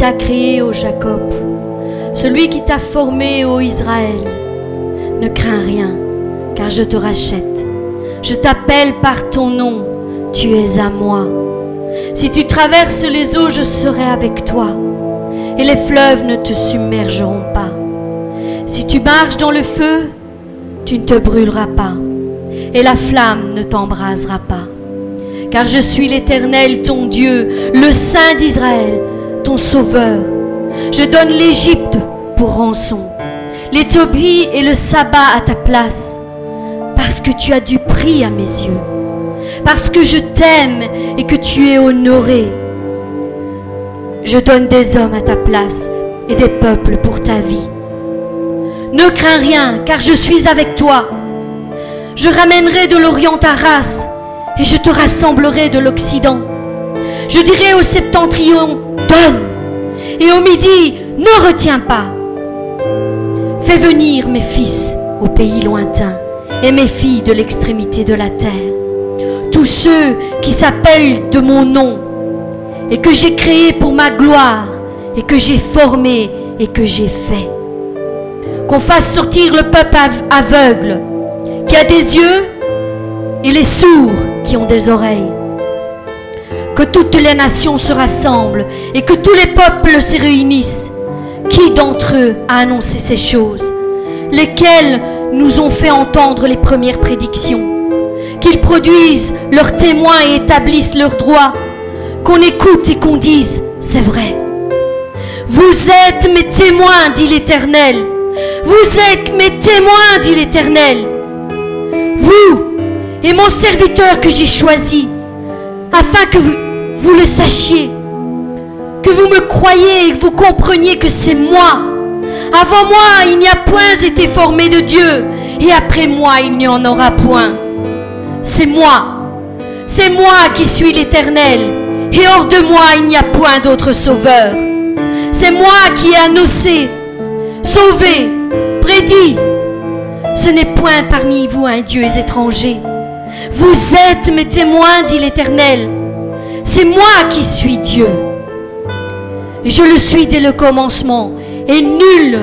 t'a créé, ô Jacob, celui qui t'a formé, ô Israël. Ne crains rien, car je te rachète. Je t'appelle par ton nom, tu es à moi. Si tu traverses les eaux, je serai avec toi, et les fleuves ne te submergeront pas. Si tu marches dans le feu, tu ne te brûleras pas, et la flamme ne t'embrasera pas. Car je suis l'Éternel, ton Dieu, le Saint d'Israël, ton Sauveur. Je donne l'Égypte pour rançon, l'Éthiopie et le sabbat à ta place, parce que tu as du prix à mes yeux, parce que je t'aime et que tu es honoré. Je donne des hommes à ta place et des peuples pour ta vie. Ne crains rien, car je suis avec toi. Je ramènerai de l'Orient ta race, et je te rassemblerai de l'Occident. Je dirai au septentrion, donne, et au midi, ne retiens pas. Fais venir mes fils au pays lointain, et mes filles de l'extrémité de la terre. Tous ceux qui s'appellent de mon nom, et que j'ai créé pour ma gloire, et que j'ai formé, et que j'ai fait qu'on fasse sortir le peuple aveugle qui a des yeux et les sourds qui ont des oreilles. Que toutes les nations se rassemblent et que tous les peuples se réunissent. Qui d'entre eux a annoncé ces choses? Lesquels nous ont fait entendre les premières prédictions? Qu'ils produisent leurs témoins et établissent leurs droits? Qu'on écoute et qu'on dise, c'est vrai. Vous êtes mes témoins, dit l'Éternel. Vous êtes mes témoins, dit l'Éternel. Vous et mon serviteur que j'ai choisi, afin que vous, vous, le sachiez, que vous me croyez et que vous compreniez que c'est moi. Avant moi, il n'y a point été formé de Dieu, et après moi, il n'y en aura point. C'est moi. C'est moi qui suis l'Éternel, et hors de moi, il n'y a point d'autre sauveur. C'est moi qui ai annoncé, sauvé, prédit. Ce n'est point parmi vous un Dieu étranger. Vous êtes mes témoins, dit l'Éternel. C'est moi qui suis Dieu. Je le suis dès le commencement, et nul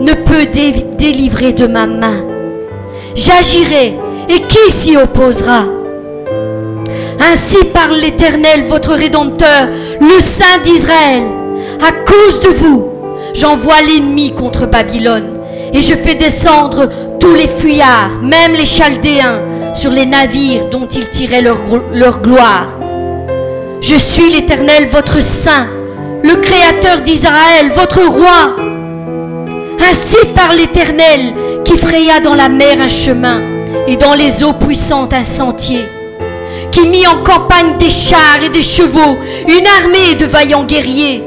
ne peut délivrer de ma main. J'agirai, et qui s'y opposera? Ainsi parle l'Éternel, votre Rédempteur, le Saint d'Israël. À cause de vous, j'envoie l'ennemi contre Babylone, et je fais descendre tous les fuyards, même les Chaldéens, sur les navires dont ils tiraient leur, leur gloire. Je suis l'Éternel, votre Saint, le Créateur d'Israël, votre Roi. Ainsi parle l'Éternel qui fraya dans la mer un chemin et dans les eaux puissantes un sentier, qui mit en campagne des chars et des chevaux, une armée de vaillants guerriers,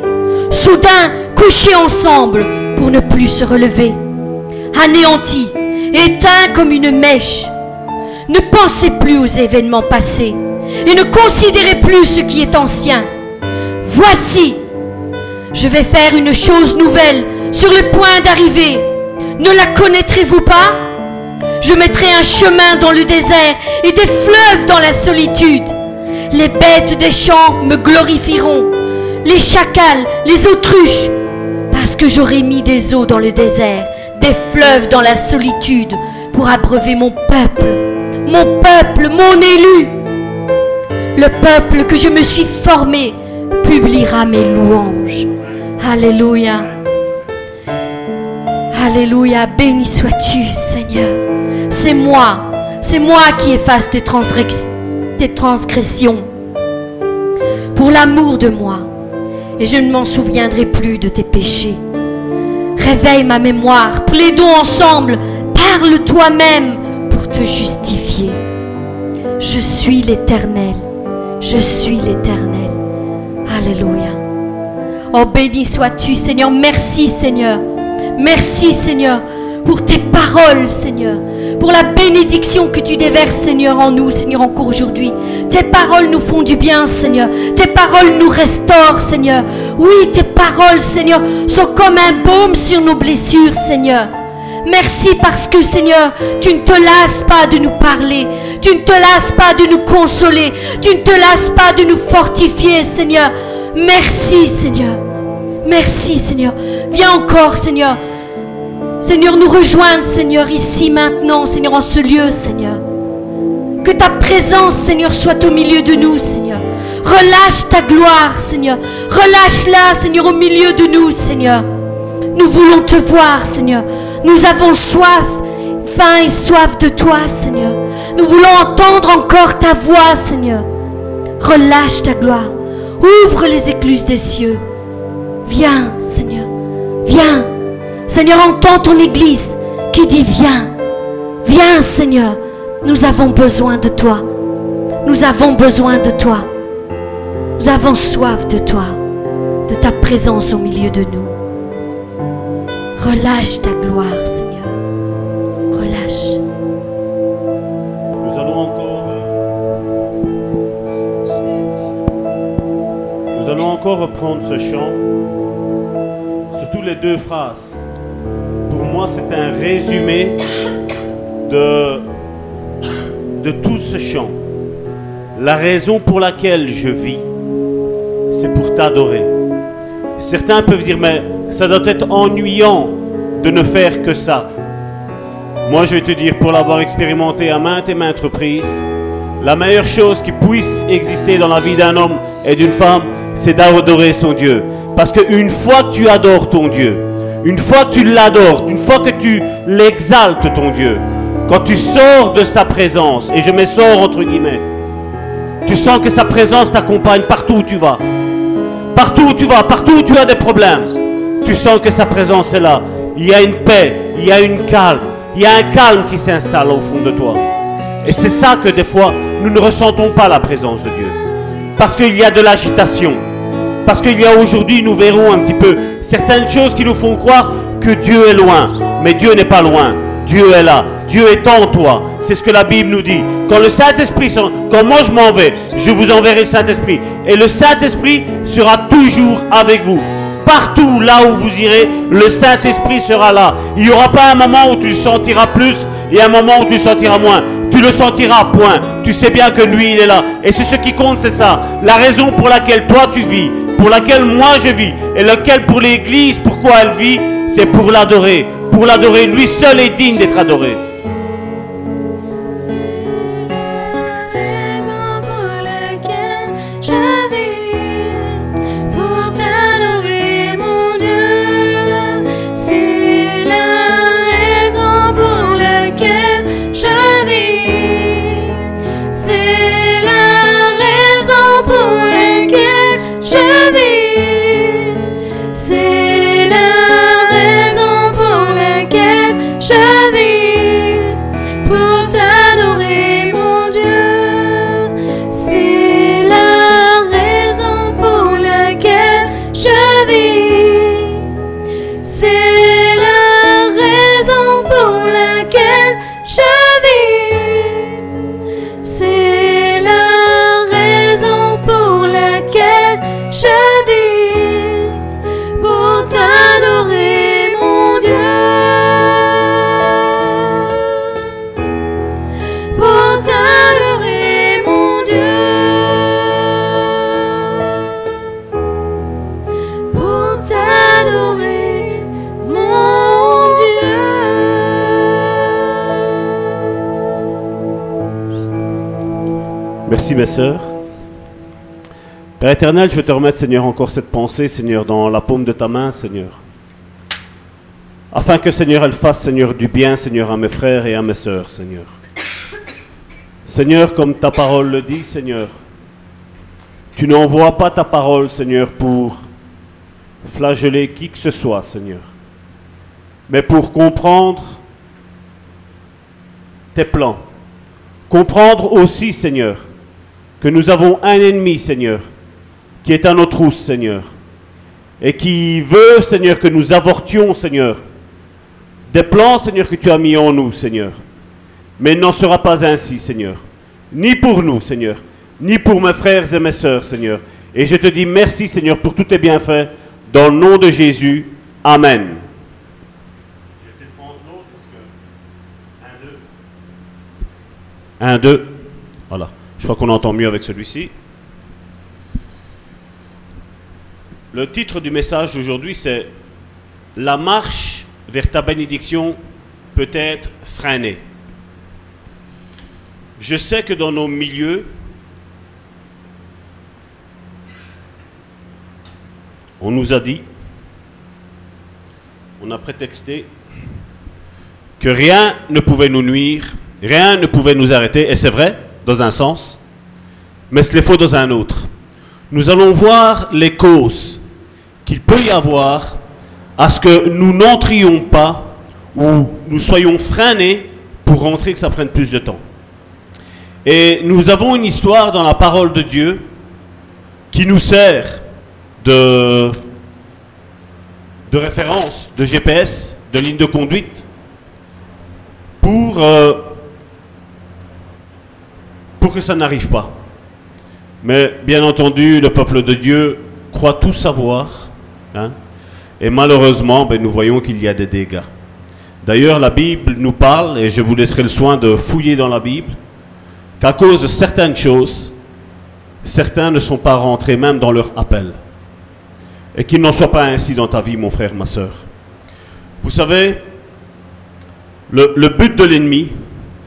soudain couchés ensemble pour ne plus se relever, anéantis, éteints comme une mèche. Ne pensez plus aux événements passés et ne considérez plus ce qui est ancien. Voici, je vais faire une chose nouvelle sur le point d'arriver. Ne la connaîtrez-vous pas? Je mettrai un chemin dans le désert et des fleuves dans la solitude. Les bêtes des champs me glorifieront, les chacals, les autruches, parce que j'aurai mis des eaux dans le désert, des fleuves dans la solitude, pour abreuver mon peuple, mon peuple, mon élu. Le peuple que je me suis formé publiera mes louanges. Alléluia. Alléluia. Béni sois-tu, Seigneur. C'est moi. C'est moi qui efface tes, transgressions. Pour l'amour de moi. Et je ne m'en souviendrai plus de tes péchés. Réveille ma mémoire. Plaidons ensemble. Parle toi-même pour te justifier. Je suis l'Éternel. Je suis l'Éternel. Alléluia. Oh, béni sois-tu, Seigneur. Merci, Seigneur. Merci, Seigneur, pour tes paroles, Seigneur. Pour la bénédiction que tu déverses, Seigneur, en nous, Seigneur, encore aujourd'hui. Tes paroles nous font du bien, Seigneur. Tes paroles nous restaurent, Seigneur. Oui, tes paroles, Seigneur, sont comme un baume sur nos blessures, Seigneur. Merci parce que Seigneur, tu ne te lasses pas de nous parler, tu ne te lasses pas de nous consoler, tu ne te lasses pas de nous fortifier, Seigneur. Merci Seigneur. Merci, Seigneur. Viens encore, Seigneur. Seigneur, nous rejoindre, Seigneur, ici, maintenant, Seigneur, en ce lieu, Seigneur. Que ta présence, Seigneur, soit au milieu de nous, Seigneur. Relâche ta gloire, Seigneur. Relâche-la, Seigneur, au milieu de nous, Seigneur. Nous voulons te voir, Seigneur. Nous avons soif, faim et soif de toi, Seigneur. Nous voulons entendre encore ta voix, Seigneur. Relâche ta gloire. Ouvre les écluses des cieux. Viens, Seigneur. Viens. Seigneur, entends ton Église qui dit Viens. Viens, Seigneur. Nous avons besoin de toi. Nous avons besoin de toi. Nous avons soif de toi, de ta présence au milieu de nous. Relâche ta gloire, Seigneur. Relâche. Nous allons encore. euh, reprendre ce chant. Surtout les deux phrases. Pour moi, c'est un résumé de, de tout ce chant. La raison pour laquelle je vis, c'est pour t'adorer. Certains peuvent dire, mais ça doit être ennuyant de ne faire que ça. Moi, je vais te dire, pour l'avoir expérimenté à maintes et maintes reprises, la meilleure chose qui puisse exister dans la vie d'un homme et d'une femme, c'est d'adorer son Dieu. Parce qu'une fois que tu adores ton Dieu, une fois que tu l'adores, une fois que tu l'exaltes ton Dieu, quand tu sors de sa présence, et je mets sors entre guillemets, tu sens que sa présence t'accompagne partout où tu vas. Partout où tu vas, partout où tu as des problèmes, tu sens que sa présence est là. Il y a une paix, il y a une calme, il y a un calme qui s'installe au fond de toi. Et c'est ça que des fois, nous ne ressentons pas la présence de Dieu. Parce qu'il y a de l'agitation. Parce qu'il y a aujourd'hui, nous verrons un petit peu certaines choses qui nous font croire que Dieu est loin. Mais Dieu n'est pas loin. Dieu est là. Dieu est en toi. C'est ce que la Bible nous dit. Quand le Saint-Esprit, quand moi je m'en vais, je vous enverrai le Saint-Esprit. Et le Saint-Esprit sera toujours avec vous. Partout là où vous irez, le Saint-Esprit sera là. Il n'y aura pas un moment où tu sentiras plus et un moment où tu sentiras moins. Tu le sentiras, point. Tu sais bien que lui, il est là. Et c'est ce qui compte, c'est ça. La raison pour laquelle toi tu vis, pour laquelle moi je vis, et laquelle pour l'Église, pourquoi elle vit, c'est pour l'adorer. Pour l'adorer. Lui seul est digne d'être adoré. Merci mes sœurs. Père éternel, je te remettre, Seigneur, encore cette pensée, Seigneur, dans la paume de ta main, Seigneur. Afin que, Seigneur, elle fasse, Seigneur, du bien, Seigneur, à mes frères et à mes sœurs, Seigneur. Seigneur, comme ta parole le dit, Seigneur, tu n'envoies pas ta parole, Seigneur, pour flageller qui que ce soit, Seigneur, mais pour comprendre tes plans. Comprendre aussi, Seigneur, que nous avons un ennemi, Seigneur, qui est à nos trousses, Seigneur, et qui veut, Seigneur, que nous avortions, Seigneur, des plans, Seigneur, que tu as mis en nous, Seigneur. Mais il n'en sera pas ainsi, Seigneur. Ni pour nous, Seigneur, ni pour mes frères et mes sœurs, Seigneur. Et je te dis merci, Seigneur, pour tous tes bienfaits. Dans le nom de Jésus. Amen. Je vais prendre l'autre parce que... Un, deux. Un, deux. Je crois qu'on entend mieux avec celui-ci. Le titre du message aujourd'hui, c'est La marche vers ta bénédiction peut être freinée. Je sais que dans nos milieux, on nous a dit, on a prétexté que rien ne pouvait nous nuire, rien ne pouvait nous arrêter, et c'est vrai, dans un sens, mais c'est faux dans un autre. Nous allons voir les causes qu'il peut y avoir à ce que nous n'entrions pas ou nous soyons freinés pour rentrer, que ça prenne plus de temps. Et nous avons une histoire dans la parole de Dieu qui nous sert de, de référence, de GPS, de ligne de conduite pour, euh, pour que ça n'arrive pas. Mais bien entendu, le peuple de Dieu croit tout savoir. hein, et malheureusement, ben, nous voyons qu'il y a des dégâts. D'ailleurs, la Bible nous parle, et je vous laisserai le soin de fouiller dans la Bible, qu'à cause de certaines choses, certains ne sont pas rentrés même dans leur appel. Et qu'il n'en soit pas ainsi dans ta vie, mon frère, ma soeur. Vous savez, le, le but de l'ennemi,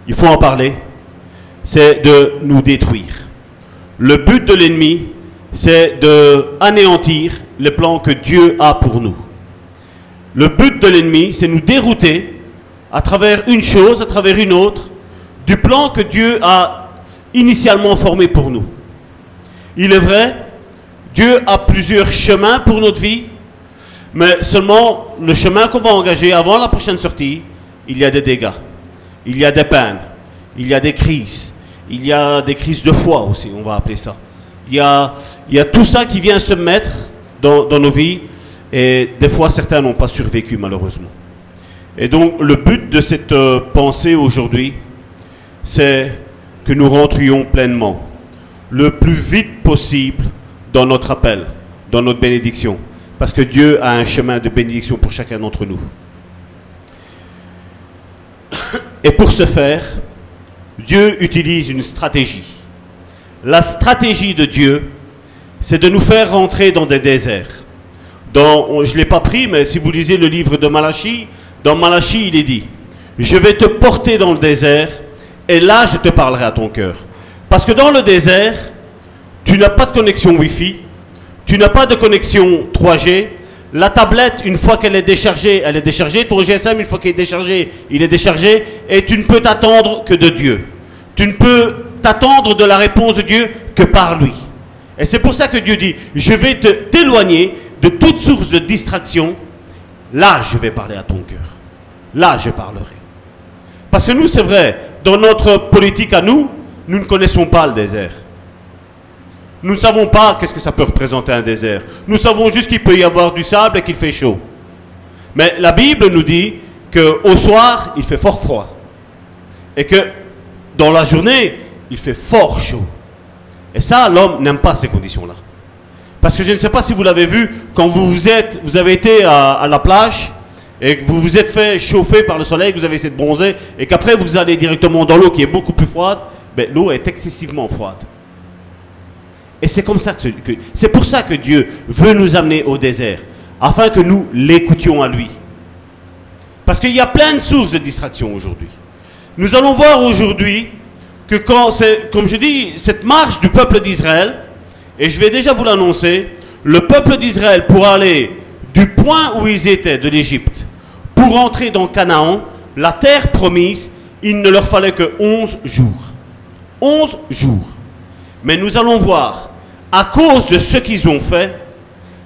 il faut en parler, c'est de nous détruire. Le but de l'ennemi, c'est de anéantir les plans que Dieu a pour nous. Le but de l'ennemi, c'est nous dérouter à travers une chose, à travers une autre, du plan que Dieu a initialement formé pour nous. Il est vrai, Dieu a plusieurs chemins pour notre vie, mais seulement le chemin qu'on va engager avant la prochaine sortie, il y a des dégâts, il y a des peines, il y a des crises, il y a des crises de foi aussi, on va appeler ça. Il y a, tout ça qui vient se mettre dans, dans nos vies, et des fois certains n'ont pas survécu malheureusement. Et donc le but de cette euh, pensée aujourd'hui, c'est que nous rentrions pleinement, le plus vite possible, dans notre appel, dans notre bénédiction. Parce que Dieu a un chemin de bénédiction pour chacun d'entre nous. Et pour ce faire, Dieu utilise une stratégie. La stratégie de Dieu, c'est de nous faire rentrer dans des déserts. Dans, je ne l'ai pas pris, mais si vous lisez le livre de Malachie, dans Malachie, il est dit, je vais te porter dans le désert, et là, je te parlerai à ton cœur. Parce que dans le désert, tu n'as pas de connexion Wi-Fi, tu n'as pas de connexion 3G. La tablette, une fois qu'elle est déchargée, elle est déchargée. Ton GSM, une fois qu'il est déchargé, il est déchargé. Et tu ne peux t'attendre que de Dieu. Tu ne peux t'attendre de la réponse de Dieu que par lui. Et c'est pour ça que Dieu dit, je vais te t'éloigner de toute source de distraction. Là, je vais parler à ton cœur. Là, je parlerai. Parce que nous, c'est vrai, dans notre politique à nous, nous ne connaissons pas le désert. Nous ne savons pas qu'est-ce que ça peut représenter un désert. Nous savons juste qu'il peut y avoir du sable et qu'il fait chaud. Mais la Bible nous dit qu'au soir, il fait fort froid. Et que dans la journée, il fait fort chaud. Et ça, l'homme n'aime pas ces conditions-là. Parce que je ne sais pas si vous l'avez vu, quand vous, êtes, vous avez été à, à la plage et que vous vous êtes fait chauffer par le soleil, que vous avez essayé de bronzer, et qu'après vous allez directement dans l'eau qui est beaucoup plus froide, ben, l'eau est excessivement froide. Et c'est comme ça que, c'est pour ça que Dieu veut nous amener au désert, afin que nous l'écoutions à lui. Parce qu'il y a plein de sources de distraction aujourd'hui. Nous allons voir aujourd'hui que quand c'est, comme je dis, cette marche du peuple d'Israël, et je vais déjà vous l'annoncer, le peuple d'Israël pour aller du point où ils étaient de l'Égypte pour entrer dans Canaan, la terre promise, il ne leur fallait que 11 jours. 11 jours. Mais nous allons voir, à cause de ce qu'ils ont fait,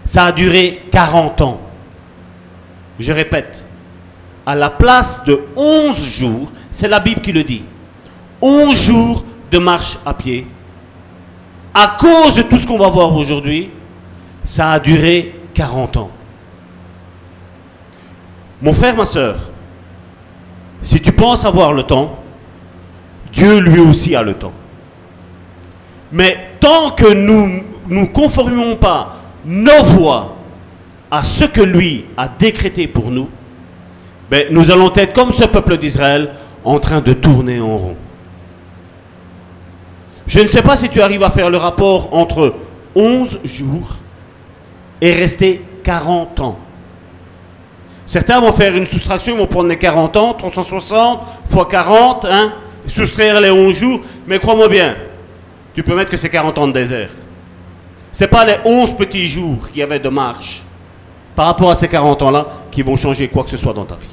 ça a duré 40 ans. Je répète, à la place de 11 jours, c'est la Bible qui le dit, 11 jours de marche à pied, à cause de tout ce qu'on va voir aujourd'hui, ça a duré 40 ans. Mon frère, ma soeur, si tu penses avoir le temps, Dieu lui aussi a le temps. Mais tant que nous ne conformons pas nos voix à ce que lui a décrété pour nous, ben, nous allons être comme ce peuple d'Israël en train de tourner en rond. Je ne sais pas si tu arrives à faire le rapport entre 11 jours est resté 40 ans. Certains vont faire une soustraction, ils vont prendre les 40 ans, 360 fois 40, hein, soustraire les 11 jours, mais crois-moi bien, tu peux mettre que c'est 40 ans de désert. Ce n'est pas les 11 petits jours qu'il y avait de marche par rapport à ces 40 ans-là qui vont changer quoi que ce soit dans ta vie.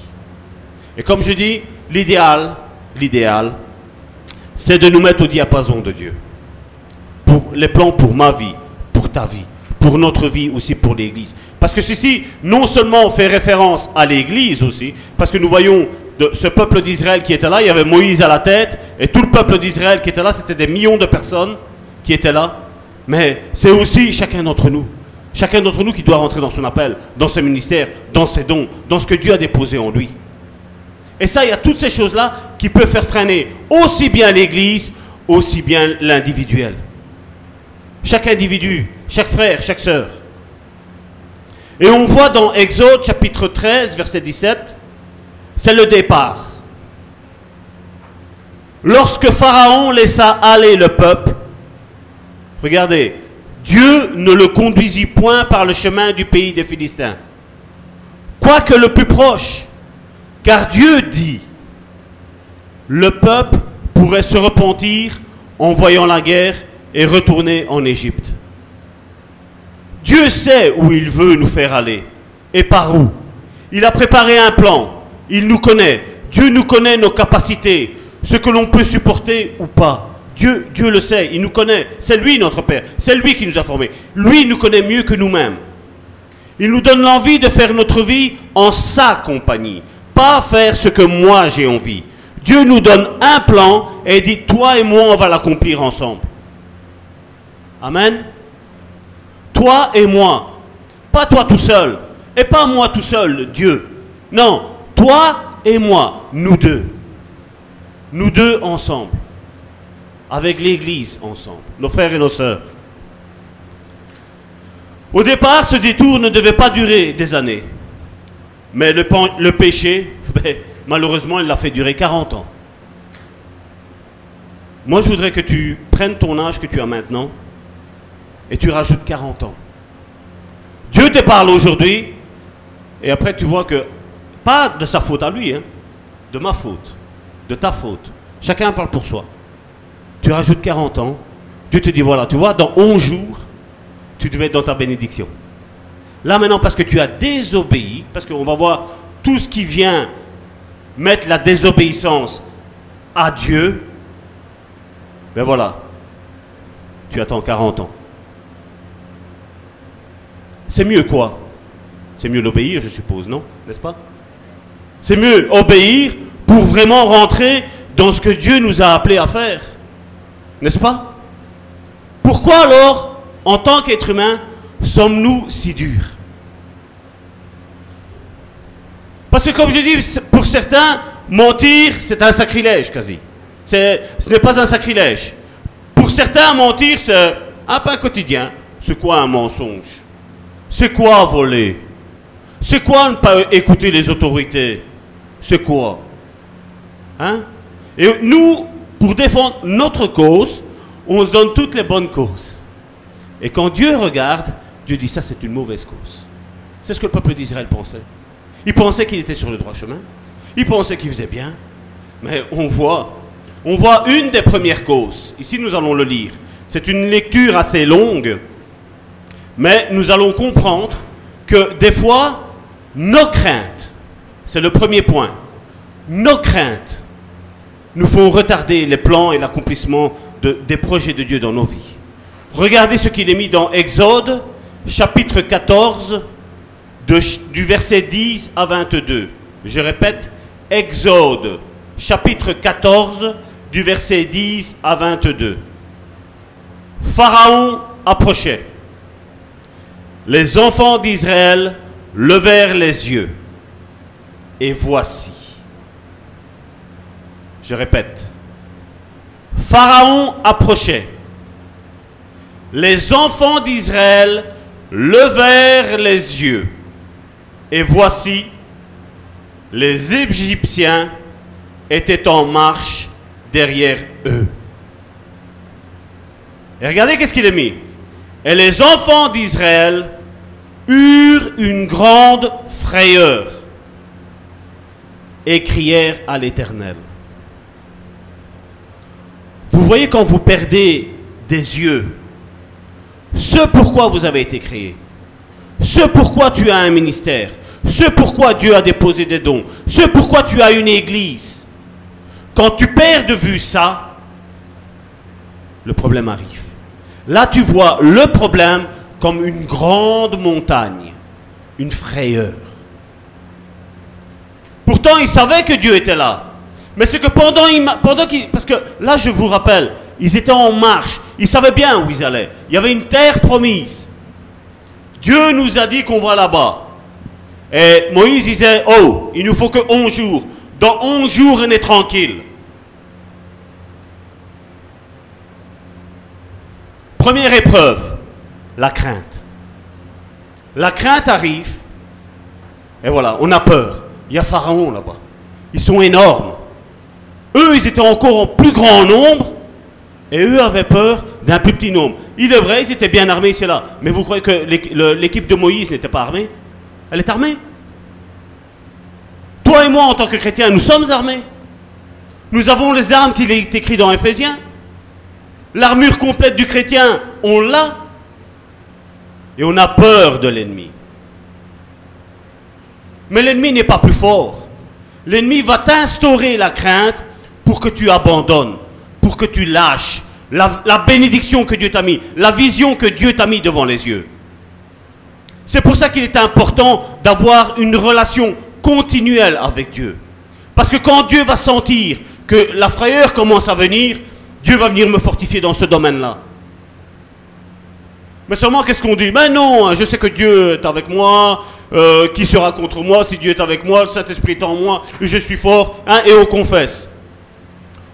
Et comme je dis, l'idéal, l'idéal, c'est de nous mettre au diapason de Dieu. Pour les plans pour ma vie, pour ta vie, pour notre vie aussi pour l'Église. Parce que ceci, non seulement fait référence à l'Église aussi, parce que nous voyons ce peuple d'Israël qui était là, il y avait Moïse à la tête, et tout le peuple d'Israël qui était là, c'était des millions de personnes qui étaient là. Mais c'est aussi chacun d'entre nous. Chacun d'entre nous qui doit rentrer dans son appel, dans ses ministères, dans ses dons, dans ce que Dieu a déposé en lui. Et ça, il y a toutes ces choses-là qui peuvent faire freiner aussi bien l'Église, aussi bien l'individuel. Chaque individu, chaque frère, chaque sœur. Et on voit dans Exode chapitre 13, verset 17, c'est le départ. Lorsque Pharaon laissa aller le peuple, regardez, Dieu ne le conduisit point par le chemin du pays des Philistins, quoique le plus proche, car Dieu dit, le peuple pourrait se repentir en voyant la guerre et retourner en Égypte. Dieu sait où il veut nous faire aller et par où. Il a préparé un plan. Il nous connaît. Dieu nous connaît nos capacités, ce que l'on peut supporter ou pas. Dieu, le sait, il nous connaît. C'est lui notre Père. C'est lui qui nous a formés. Lui nous connaît mieux que nous-mêmes. Il nous donne l'envie de faire notre vie en sa compagnie. Pas faire ce que moi j'ai envie. Dieu nous donne un plan et dit, toi et moi, on va l'accomplir ensemble. Amen. Toi et moi. Pas toi tout seul. Et pas moi tout seul, Dieu. Non, toi et moi, nous deux. Nous deux ensemble. Avec l'Église ensemble. Nos frères et nos sœurs. Au départ, ce détour ne devait pas durer des années. Mais le, péché, ben, malheureusement, il l'a fait durer 40 ans. Moi, je voudrais que tu prennes ton âge que tu as maintenant et tu rajoutes 40 ans. Dieu te parle aujourd'hui et après tu vois que, pas de sa faute à lui, hein, de ma faute, de ta faute. Chacun parle pour soi. Tu rajoutes 40 ans, Dieu te dit voilà, tu vois, dans 11 jours, tu devais être dans ta bénédiction. Là maintenant, parce que tu as désobéi, parce qu'on va voir tout ce qui vient mettre la désobéissance à Dieu, ben voilà, tu attends 40 ans. C'est mieux quoi? C'est mieux l'obéir, je suppose, non? N'est-ce pas? C'est mieux obéir pour vraiment rentrer dans ce que Dieu nous a appelé à faire. N'est-ce pas? Pourquoi alors, en tant qu'être humain, sommes-nous si durs? Parce que comme je dis, pour certains, mentir, c'est un sacrilège quasi. Ce n'est pas un sacrilège. Pour certains, mentir, c'est un pain quotidien. C'est quoi un mensonge? C'est quoi voler? C'est quoi ne pas écouter les autorités? C'est quoi? Hein? Et nous, pour défendre notre cause, on se donne toutes les bonnes causes. Et quand Dieu regarde, Dieu dit ça c'est une mauvaise cause. C'est ce que le peuple d'Israël pensait. Il pensait qu'il était sur le droit chemin. Il pensait qu'il faisait bien. Mais on voit, on voit une des premières causes. Ici nous allons le lire. C'est une lecture assez longue. Mais nous allons comprendre que des fois, nos craintes, c'est le premier point, nos craintes nous font retarder les plans et l'accomplissement des projets de Dieu dans nos vies. Regardez ce qu'il est mis dans Exode, chapitre 14, du verset 10 à 22. Je répète, Exode, chapitre 14, du verset 10 à 22. Pharaon approchait. Les enfants d'Israël levèrent les yeux. Et voici. Je répète. Pharaon approchait. Les enfants d'Israël levèrent les yeux. Et voici, les Égyptiens étaient en marche derrière eux. Et regardez qu'est-ce qu'il a mis. Et les enfants d'Israël eurent une grande frayeur et crièrent à l'Éternel. Vous voyez quand vous perdez des yeux, ce pourquoi vous avez été créé, ce pourquoi tu as un ministère, ce pourquoi Dieu a déposé des dons, ce pourquoi tu as une église. Quand tu perds de vue ça, le problème arrive. Là, tu vois le problème comme une grande montagne, une frayeur. Pourtant, il savait que Dieu était là. Mais c'est que pendant, pendant qu'il... Parce que là, je vous rappelle, ils étaient en marche. Ils savaient bien où ils allaient. Il y avait une terre promise. Dieu nous a dit qu'on va là-bas. Et Moïse disait, oh, il nous faut que 11 jours. Dans 11 jours, on est tranquille. Première épreuve, la crainte. La crainte arrive, et voilà, on a peur. Il y a Pharaon là-bas. Ils sont énormes. Eux, ils étaient encore en plus grand nombre, et eux avaient peur d'un plus petit nombre. Il est vrai, ils étaient bien armés ici là. Mais vous croyez que l'équipe de Moïse n'était pas armée? Elle est armée. Toi et moi, en tant que chrétiens, nous sommes armés. Nous avons les armes qu'il est écrit dans Ephésiens. L'armure complète du chrétien, on l'a. Et on a peur de l'ennemi. Mais l'ennemi n'est pas plus fort. L'ennemi va t'instaurer la crainte pour que tu abandonnes, pour que tu lâches la, bénédiction que Dieu t'a mis, la vision que Dieu t'a mis devant les yeux. C'est pour ça qu'il est important d'avoir une relation continuelle avec Dieu. Parce que quand Dieu va sentir que la frayeur commence à venir, Dieu va venir me fortifier dans ce domaine-là. Mais seulement, qu'est-ce qu'on dit? Mais non, hein, je sais que Dieu est avec moi. Euh, qui sera contre moi Si Dieu est avec moi, le Saint-Esprit est en moi, je suis fort. Hein, et on confesse.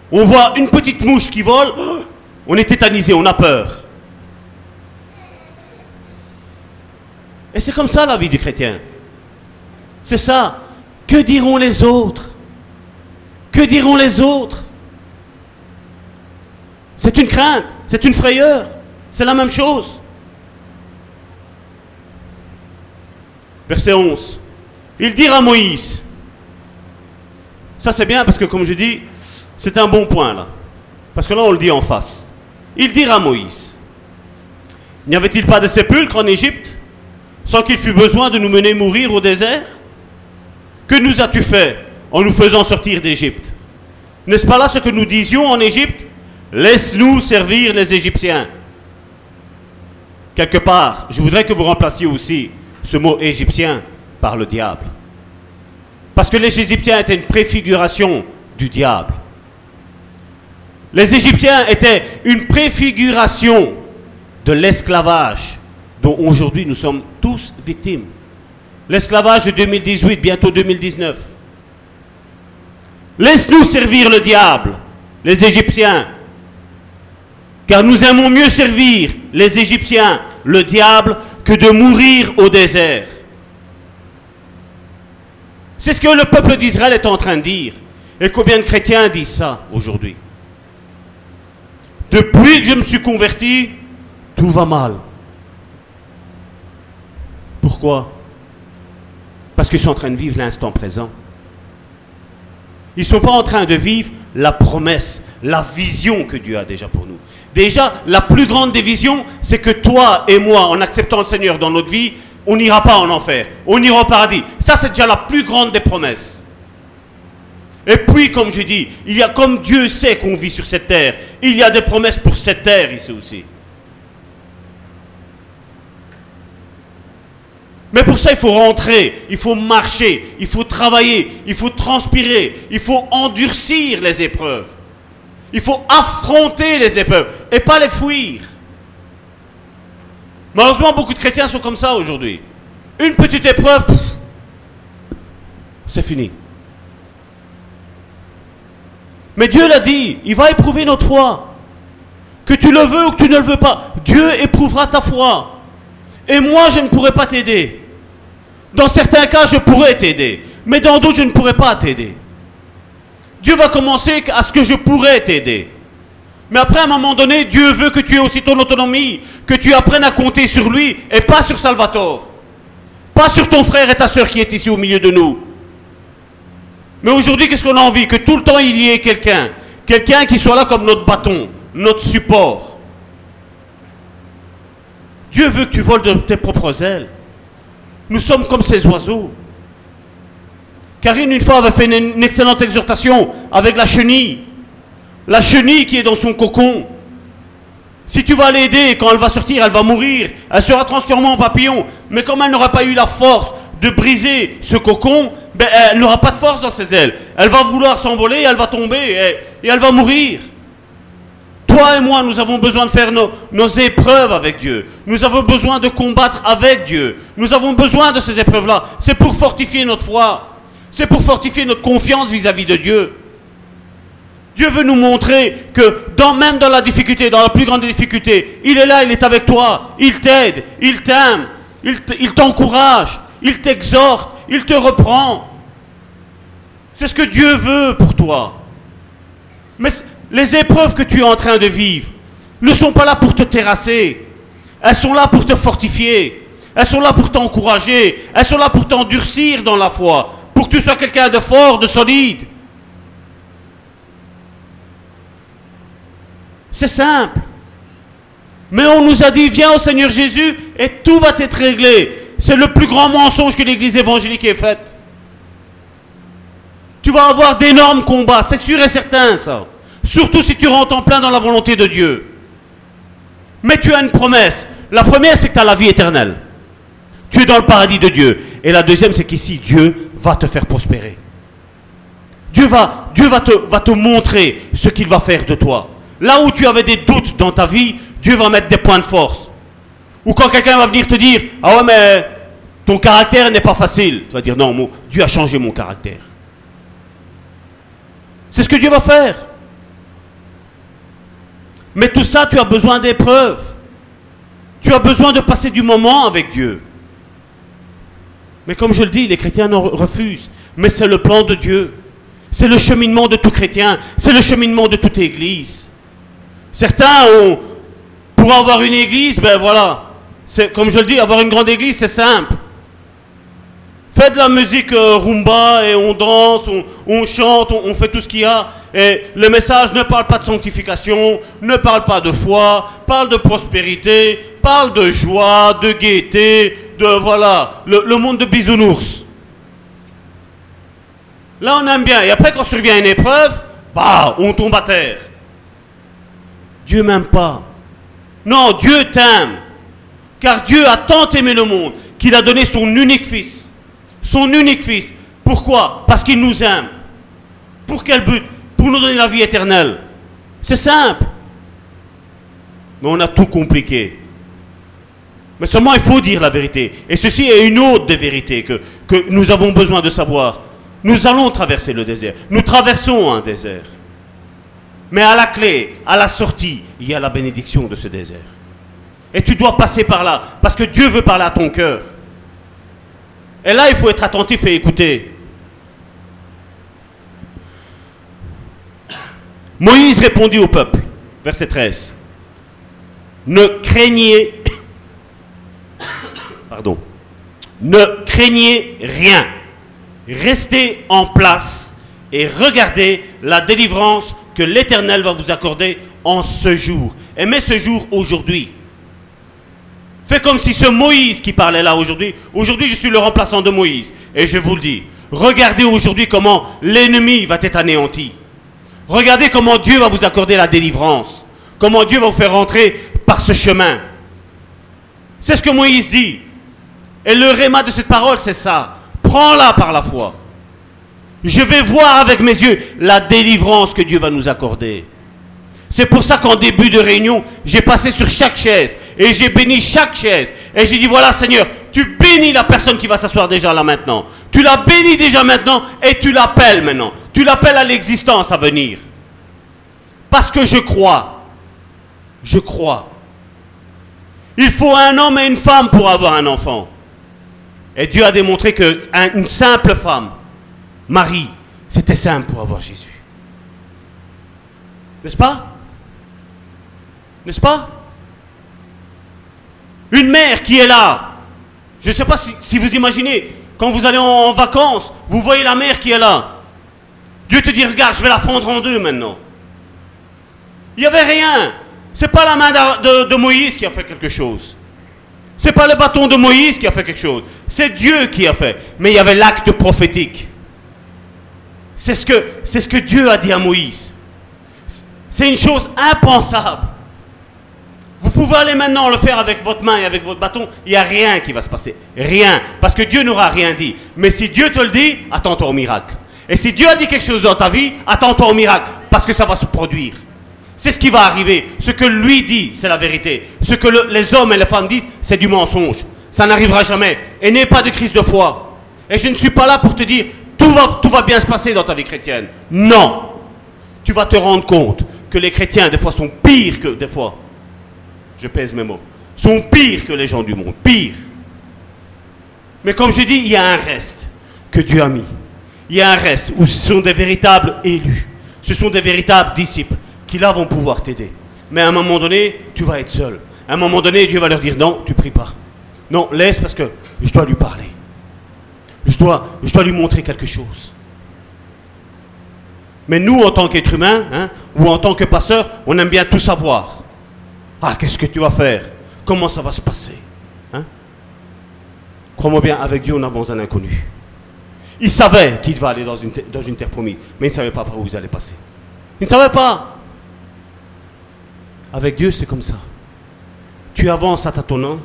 On voit une petite mouche qui vole, on est tétanisé, on a peur. Et c'est comme ça la vie du chrétien. C'est ça. Que diront les autres? Que diront les autres? C'est une crainte, c'est une frayeur, c'est la même chose. Verset 11. Il dira à Moïse, ça c'est bien parce que comme je dis, c'est un bon point là. Parce que là on le dit en face. Il dira à Moïse, n'y avait-il pas de sépulcre en Égypte sans qu'il fût besoin de nous mener mourir au désert? Que nous as-tu fait en nous faisant sortir d'Égypte? N'est-ce pas là ce que nous disions en Égypte? Laisse-nous servir les Égyptiens. Quelque part, je voudrais que vous remplaciez aussi ce mot égyptien par le diable. Parce que les Égyptiens étaient une préfiguration du diable. Les Égyptiens étaient une préfiguration de l'esclavage dont aujourd'hui nous sommes tous victimes. L'esclavage de 2018, bientôt 2019. Laisse-nous servir le diable, les Égyptiens, car nous aimons mieux servir les Égyptiens, le diable, que de mourir au désert. C'est ce que le peuple d'Israël est en train de dire. Et combien de chrétiens disent ça aujourd'hui? Depuis que je me suis converti, tout va mal. Pourquoi? Parce qu'ils sont en train de vivre l'instant présent. Ils ne sont pas en train de vivre la promesse, la vision que Dieu a déjà pour nous. Déjà, la plus grande des visions, c'est que toi et moi, en acceptant le Seigneur dans notre vie, on n'ira pas en enfer, on ira au paradis. Ça, c'est déjà la plus grande des promesses. Et puis, comme je dis, il y a comme Dieu sait qu'on vit sur cette terre, il y a des promesses pour cette terre ici aussi. Mais pour ça, il faut rentrer, il faut marcher, il faut travailler, il faut transpirer, il faut endurcir les épreuves. Il faut affronter les épreuves et pas les fuir. Malheureusement, beaucoup de chrétiens sont comme ça aujourd'hui. Une petite épreuve, c'est fini. Mais Dieu l'a dit, il va éprouver notre foi. Que tu le veux ou que tu ne le veux pas, Dieu éprouvera ta foi. Et moi, je ne pourrai pas t'aider. Dans certains cas, je pourrais t'aider. Mais dans d'autres, je ne pourrais pas t'aider. Dieu va commencer à ce que je pourrais t'aider. Mais après, à un moment donné, Dieu veut que tu aies aussi ton autonomie, que tu apprennes à compter sur lui et pas sur Salvatore. pas sur ton frère et ta soeur qui est ici au milieu de nous. Mais aujourd'hui, qu'est-ce qu'on a envie? Que tout le temps il y ait quelqu'un. Quelqu'un qui soit là comme notre bâton, notre support. Dieu veut que tu voles de tes propres ailes. Nous sommes comme ces oiseaux. Karine, une fois, avait fait une, excellente exhortation avec la chenille. La chenille qui est dans son cocon. Si tu vas l'aider, quand elle va sortir, elle va mourir. Elle sera transformée en papillon. Mais comme elle n'aura pas eu la force de briser ce cocon, ben, elle n'aura pas de force dans ses ailes. Elle va vouloir s'envoler, elle va tomber et, elle va mourir. Toi et moi, nous avons besoin de faire nos, nos épreuves avec Dieu. Nous avons besoin de combattre avec Dieu. Nous avons besoin de ces épreuves-là. C'est pour fortifier notre foi. C'est pour fortifier notre confiance vis-à-vis de Dieu. Dieu veut nous montrer que dans, même dans la difficulté, dans la plus grande difficulté, il est là, il est avec toi, il t'aide, il t'aime, il t'encourage, il t'exhorte, il te reprend. C'est ce que Dieu veut pour toi. Mais les épreuves que tu es en train de vivre ne sont pas là pour te terrasser. Elles sont là pour te fortifier. Elles sont là pour t'encourager. Elles sont là pour t'endurcir dans la foi. Pour que tu sois quelqu'un de fort, de solide. C'est simple. Mais on nous a dit, viens au Seigneur Jésus et tout va être réglé. C'est le plus grand mensonge que l'Église évangélique ait fait. Tu vas avoir d'énormes combats, c'est sûr et certain ça. Surtout si tu rentres en plein dans la volonté de Dieu. Mais tu as une promesse. La première, c'est que tu as la vie éternelle. Tu es dans le paradis de Dieu. Et la deuxième, c'est qu'ici, Dieu va te faire prospérer. Dieu va, te, montrer ce qu'il va faire de toi. Là où tu avais des doutes dans ta vie, Dieu va mettre des points de force. Ou quand quelqu'un va venir te dire, ah ouais, mais ton caractère n'est pas facile. Tu vas dire, non, Dieu a changé mon caractère. C'est ce que Dieu va faire. Mais tout ça, tu as besoin d'épreuves. Tu as besoin de passer du moment avec Dieu. Mais comme je le dis, les chrétiens en refusent. Mais c'est le plan de Dieu. C'est le cheminement de tout chrétien. C'est le cheminement de toute église. Certains ont, pour avoir une église, ben voilà. Comme je le dis, avoir une grande église, c'est simple. Faites de la musique euh, rumba et on danse, on, chante, on fait tout ce qu'il y a. Et le message ne parle pas de sanctification, ne parle pas de foi, parle de prospérité, parle de joie, de gaieté, de voilà, le, monde de bisounours. Là, on aime bien. Et après, quand survient une épreuve, bah, on tombe à terre. Dieu m'aime pas. Non, Dieu t'aime. Car Dieu a tant aimé le monde qu'il a donné son unique fils. Son unique fils. Pourquoi? Parce qu'il nous aime. Pour quel but? Pour nous donner la vie éternelle. C'est simple. Mais on a tout compliqué. Mais seulement il faut dire la vérité. Et ceci est une autre des vérités que, nous avons besoin de savoir. Nous allons traverser le désert. Nous traversons un désert. Mais à la clé, à la sortie, il y a la bénédiction de ce désert. Et tu dois passer par là, parce que Dieu veut parler à ton cœur. Et là, il faut être attentif et écouter. Moïse répondit au peuple, verset 13. Ne craignez, ne craignez rien. Restez en place et regardez la délivrance que l'Éternel va vous accorder en ce jour. Aimez ce jour aujourd'hui. Fais comme si ce Moïse qui parlait là aujourd'hui, aujourd'hui je suis le remplaçant de Moïse. Et je vous le dis, regardez aujourd'hui comment l'ennemi va être anéanti. Regardez comment Dieu va vous accorder la délivrance. Comment Dieu va vous faire rentrer par ce chemin. C'est ce que Moïse dit. Et le réma de cette parole, c'est ça. Prends-la par la foi. Je vais voir avec mes yeux la délivrance que Dieu va nous accorder. C'est pour ça qu'en début de réunion, j'ai passé sur chaque chaise et j'ai béni chaque chaise. Et j'ai dit, voilà Seigneur, tu bénis la personne qui va s'asseoir déjà là maintenant. Tu la bénis déjà maintenant et tu l'appelles maintenant. Tu l'appelles à l'existence à venir. Parce que je crois. Je crois. Il faut un homme et une femme pour avoir un enfant. Et Dieu a démontré qu'une simple femme, Marie, c'était simple pour avoir Jésus. N'est-ce pas? N'est-ce pas? Une mère qui est là, Je ne sais pas si, vous imaginez, quand vous allez en, vacances, vous voyez la mer qui est là. Dieu te dit, regarde, je vais la fondre en deux maintenant. Il n'y avait rien. C'est pas la main de Moïse qui a fait quelque chose. C'est pas le bâton de Moïse qui a fait quelque chose. C'est Dieu qui a fait. Mais il y avait l'acte prophétique. C'est ce que, c'est ce que Dieu a dit à Moïse. C'est une chose impensable. Vous pouvez aller maintenant le faire avec votre main et avec votre bâton, il n'y a rien qui va se passer. Rien. Parce que Dieu n'aura rien dit. Mais si Dieu te le dit, attends-toi au miracle. Et si Dieu a dit quelque chose dans ta vie, attends-toi au miracle. Parce que ça va se produire. C'est ce qui va arriver. Ce que lui dit, c'est la vérité. Ce que le- les hommes et les femmes disent, c'est du mensonge. Ça n'arrivera jamais. Et n'aie pas de crise de foi. Et je ne suis pas là pour te dire, tout va, tout va bien se passer dans ta vie chrétienne. Non. Tu vas te rendre compte que les chrétiens, des fois, sont pires que, des fois, je pèse mes mots, sont pires que les gens du monde. Pire. Mais comme je dis, il y a un reste que Dieu a mis. Il y a un reste où ce sont des véritables élus. Ce sont des véritables disciples qui là vont pouvoir t'aider. Mais à un moment donné, tu vas être seul. À un moment donné, Dieu va leur dire non, tu pries pas. Non, laisse parce que je dois lui parler. Je dois, je dois lui montrer quelque chose. Mais nous, en tant qu'être humain, hein, ou en tant que pasteur, on aime bien tout savoir. Ah, qu'est-ce que tu vas faire? Comment ça va se passer? Hein? Crois-moi bien, avec Dieu, on avance un inconnu. Il savait qu'il va aller dans une, dans une terre promise, mais il ne savait pas par où ils allaient passer. Il ne savait pas. Avec Dieu, c'est comme ça. Tu avances à tâtonnant,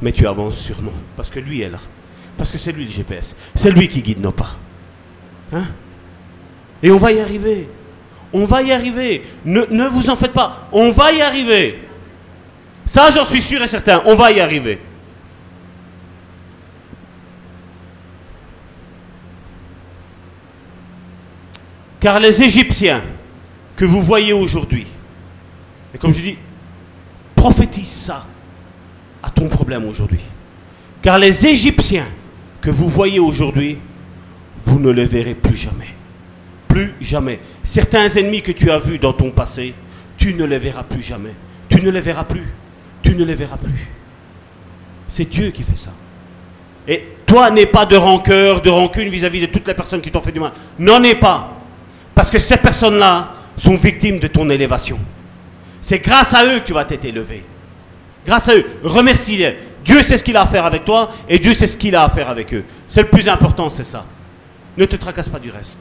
mais tu avances sûrement. Parce que lui est là. Parce que c'est lui le GPS. C'est lui qui guide nos pas. Hein? Et on va y arriver. On va y arriver. Ne, ne vous en faites pas. On va y arriver. Ça, j'en suis sûr et certain. On va y arriver. Car les Égyptiens que vous voyez aujourd'hui, et comme je dis, prophétise ça à ton problème aujourd'hui. Car les Égyptiens que vous voyez aujourd'hui, vous ne les verrez plus jamais. Plus jamais. Certains ennemis que tu as vus dans ton passé, tu ne les verras plus jamais. Tu ne les verras plus. Tu ne les verras plus. C'est Dieu qui fait ça. Et toi, n'aie pas de rancœur, de rancune vis-à-vis de toutes les personnes qui t'ont fait du mal. N'en aie pas. Parce que ces personnes-là sont victimes de ton élévation. C'est grâce à eux que tu vas t'être élevé. Grâce à eux. Remercie-les. Dieu sait ce qu'il a à faire avec toi et Dieu sait ce qu'il a à faire avec eux. C'est le plus important, c'est ça. Ne te tracasse pas du reste.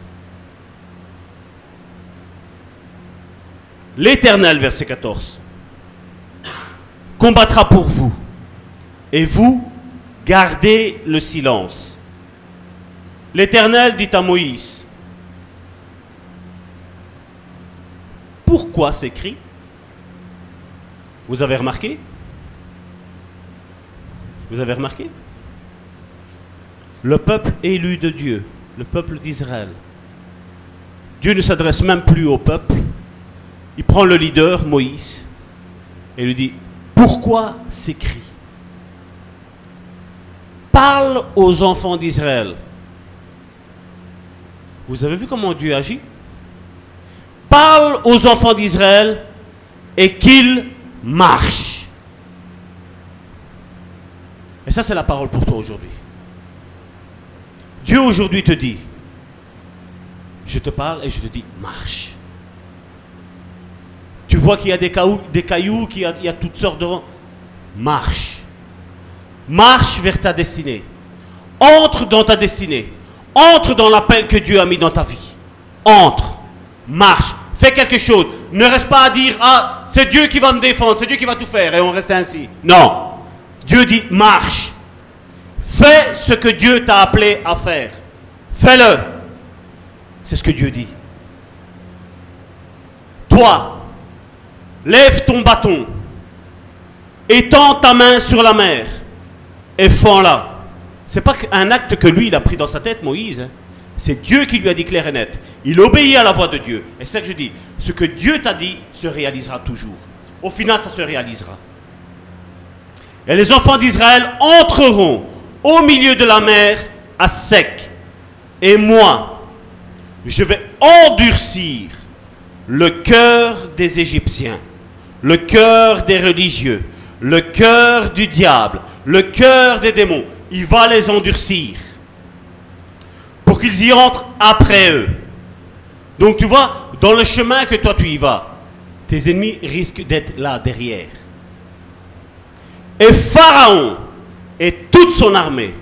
L'Éternel, verset 14, combattra pour vous et vous gardez le silence. L'Éternel dit à Moïse, pourquoi cris Vous avez remarqué? Vous avez remarqué? Le peuple élu de Dieu, le peuple d'Israël. Dieu ne s'adresse même plus au peuple. Il prend le leader, Moïse, et lui dit, pourquoi ces cris Parle aux enfants d'Israël. Vous avez vu comment Dieu agit? Parle aux enfants d'Israël et qu'ils marchent. Et ça, c'est la parole pour toi aujourd'hui. Dieu aujourd'hui te dit, je te parle et je te dis, marche. Tu vois qu'il y a des cailloux, qu'il y a, y a toutes sortes de... Marche. Marche vers ta destinée. Entre dans ta destinée. Entre dans l'appel que Dieu a mis dans ta vie. Entre. Marche. Quelque chose. Ne reste pas à dire, ah, c'est Dieu qui va me défendre, c'est Dieu qui va tout faire, et on reste ainsi. Non. Dieu dit, marche. Fais ce que Dieu t'a appelé à faire. Fais-le. C'est ce que Dieu dit. Toi, lève ton bâton, étends ta main sur la mer et fends-la. C'est pas un acte que lui il a pris dans sa tête, Moïse. hein. C'est Dieu qui lui a dit clair et net. Il obéit à la voix de Dieu. Et c'est ça que je dis. Ce que Dieu t'a dit se réalisera toujours. Au final, ça se réalisera. Et les enfants d'Israël entreront au milieu de la mer à sec. Et moi, je vais endurcir le cœur des Égyptiens, le cœur des religieux, le cœur du diable, le cœur des démons. il va les endurcir qu'ils y entrent après eux. Donc tu vois, dans le chemin que toi tu y vas, tes ennemis risquent d'être là derrière. Et Pharaon et toute son armée,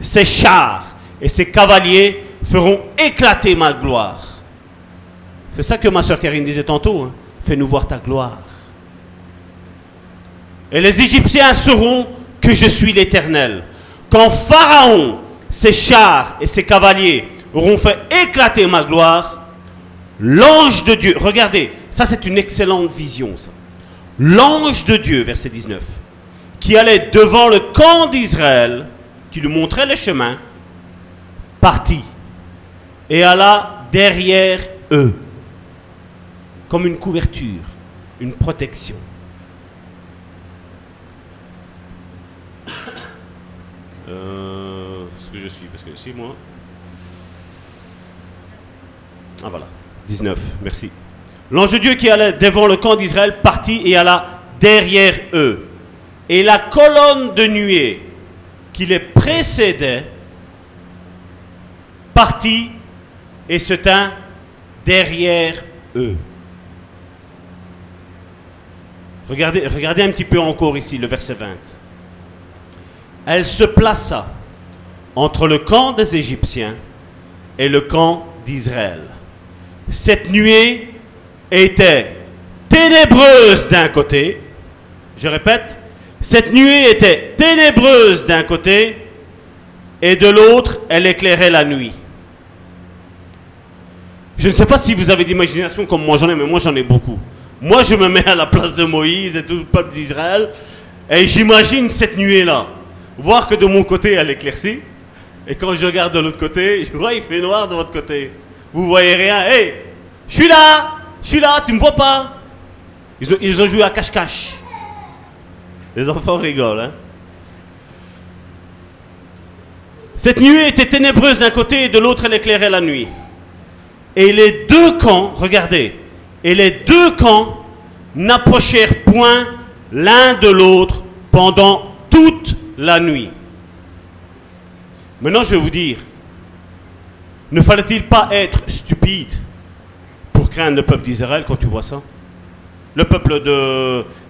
ses chars et ses cavaliers feront éclater ma gloire. C'est ça que ma soeur Karine disait tantôt. hein. Fais-nous voir ta gloire. Et les Égyptiens sauront que je suis l'Éternel. Quand Pharaon, ses chars et ses cavaliers auront fait éclater ma gloire, l'ange de Dieu, regardez, ça c'est une excellente vision. L'ange de Dieu, verset 19, qui allait devant le camp d'Israël, qui lui montrait le chemin, partit et alla derrière eux, comme une couverture, une protection. Euh, moi. Ah voilà, 19, merci. L'ange de Dieu qui allait devant le camp d'Israël partit et alla derrière eux. Et la colonne de nuée qui les précédait partit et se tint derrière eux. Regardez, regardez un petit peu encore ici le verset 20 elle se plaça entre le camp des Égyptiens et le camp d'Israël. Cette nuée était ténébreuse d'un côté, je répète, cette nuée était ténébreuse d'un côté et de l'autre, elle éclairait la nuit. Je ne sais pas si vous avez d'imagination comme moi j'en ai, mais moi j'en ai beaucoup. Moi je me mets à la place de Moïse et tout le peuple d'Israël et j'imagine cette nuée-là voir que de mon côté, elle éclaircit. Et quand je regarde de l'autre côté, je vois, il fait noir de votre côté. Vous voyez rien. Hé, je suis là, je suis là, tu me vois pas. Ils ont, joué à cache-cache. Les enfants rigolent. Hein? Cette nuit était ténébreuse d'un côté et de l'autre, elle éclairait la nuit. Et les deux camps, regardez, et les deux camps n'approchèrent point l'un de l'autre pendant toute la nuit. Maintenant, je vais vous dire, ne fallait-il pas être stupide pour craindre le peuple d'Israël quand tu vois ça? Le peuple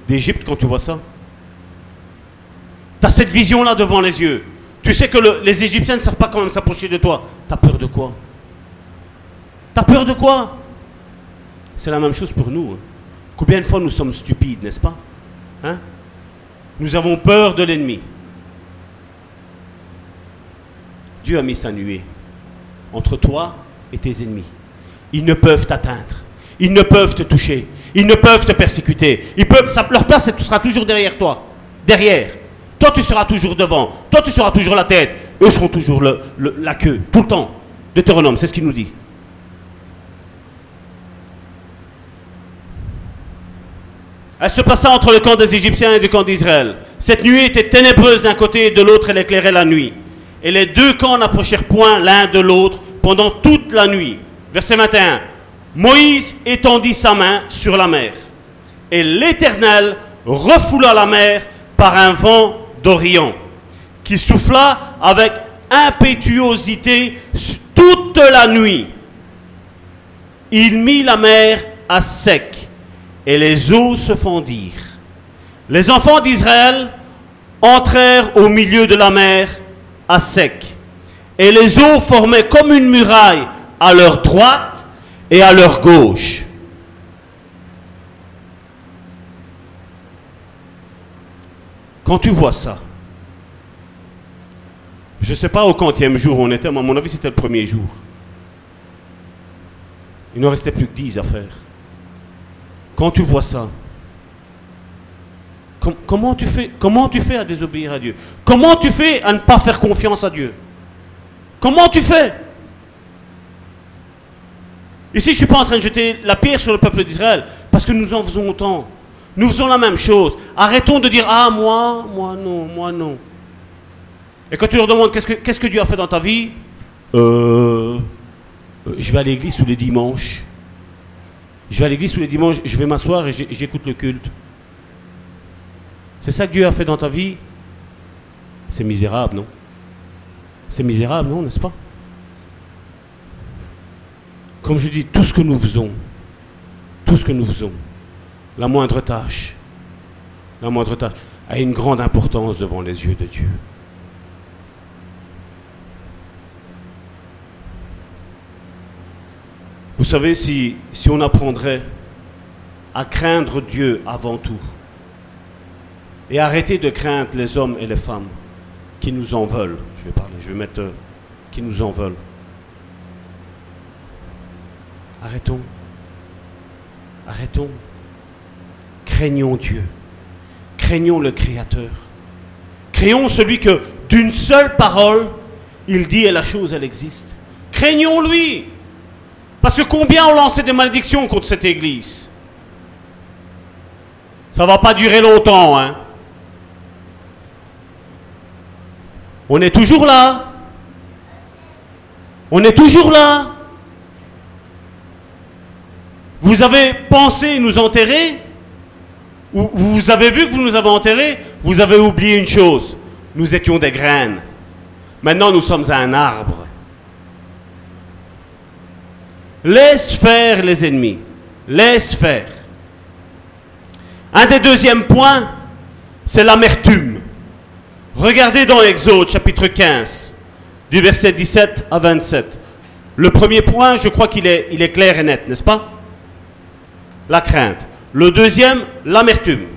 d'Égypte quand tu vois ça? Tu cette vision-là devant les yeux. Tu sais que le- les Égyptiens ne savent pas même s'approcher de toi. Tu peur de quoi? Tu peur de quoi? C'est la même chose pour nous. hein. Combien de fois nous sommes stupides, n'est-ce pas? Hein? Nous avons peur de l'ennemi. Dieu a mis sa nuée entre toi et tes ennemis. Ils ne peuvent t'atteindre. Ils ne peuvent te toucher. Ils ne peuvent te persécuter. Ils peuvent, ça- leur place, tu seras toujours derrière toi. Derrière. Toi, tu seras toujours devant. Toi, tu seras toujours la tête. Eux seront toujours la queue. Tout le temps. Deutéronome, c'est ce qu'il nous dit. Elle se passa entre le camp des Égyptiens et le camp d'Israël. Cette nuit était ténébreuse d'un côté et de l'autre, elle éclairait la nuit. Et les deux camps n'approchèrent point l'un de l'autre pendant toute la nuit. Verset 21. Moïse étendit sa main sur la mer. Et l'Éternel refoula la mer par un vent d'Orient, qui souffla avec impétuosité toute la nuit. Il mit la mer à sec, et les eaux se fendirent. Les enfants d'Israël entrèrent au milieu de la mer à sec, et les eaux formaient comme une muraille à leur droite et à leur gauche. Quand tu vois ça, je ne sais pas au quantième jour on était, mais à mon avis c'était le premier jour. Il ne restait plus que 10 à faire. Quand tu vois ça, com- comment, tu fais, comment tu fais à désobéir à Dieu? Comment tu fais à ne pas faire confiance à Dieu? Comment tu fais? Ici, je ne suis pas en train de jeter la pierre sur le peuple d'Israël, parce que nous en faisons autant. Nous faisons la même chose. Arrêtons de dire Ah, moi, moi non, moi non. Et quand tu leur demandes qu'est-ce que, Dieu a fait dans ta vie? Euh. euh, Je vais à l'église tous les dimanches. Je vais à l'église tous les dimanches, je vais m'asseoir et j'écoute le culte. C'est ça que Dieu a fait dans ta vie. C'est misérable, non? C'est misérable, non, n'est-ce pas? Comme je dis, tout ce que nous faisons, tout ce que nous faisons, la moindre tâche, la moindre tâche, a une grande importance devant les yeux de Dieu. Vous savez, si, si on apprendrait à craindre Dieu avant tout, et arrêter de craindre les hommes et les femmes qui nous en veulent, je vais parler, je vais mettre euh, qui nous en veulent. Arrêtons. Arrêtons. Craignons Dieu. Craignons le Créateur. Craignons celui que d'une seule parole, il dit et la chose, elle existe. Craignons-lui. Parce que combien ont lancé des malédictions contre cette Église? Ça va pas durer longtemps, hein On est toujours là. On est toujours là. Vous avez pensé nous enterrer? Ou vous avez vu que vous nous avez enterrés? Vous avez oublié une chose. Nous étions des graines. Maintenant, nous sommes un arbre. Laisse faire les ennemis. Laisse faire. Un des deuxièmes points, c'est l'amertume. Regardez dans Exode chapitre 15, du verset 17 à 27. Le premier point, je crois qu'il est, clair et net, n'est-ce pas? La crainte. Le deuxième, l'amertume.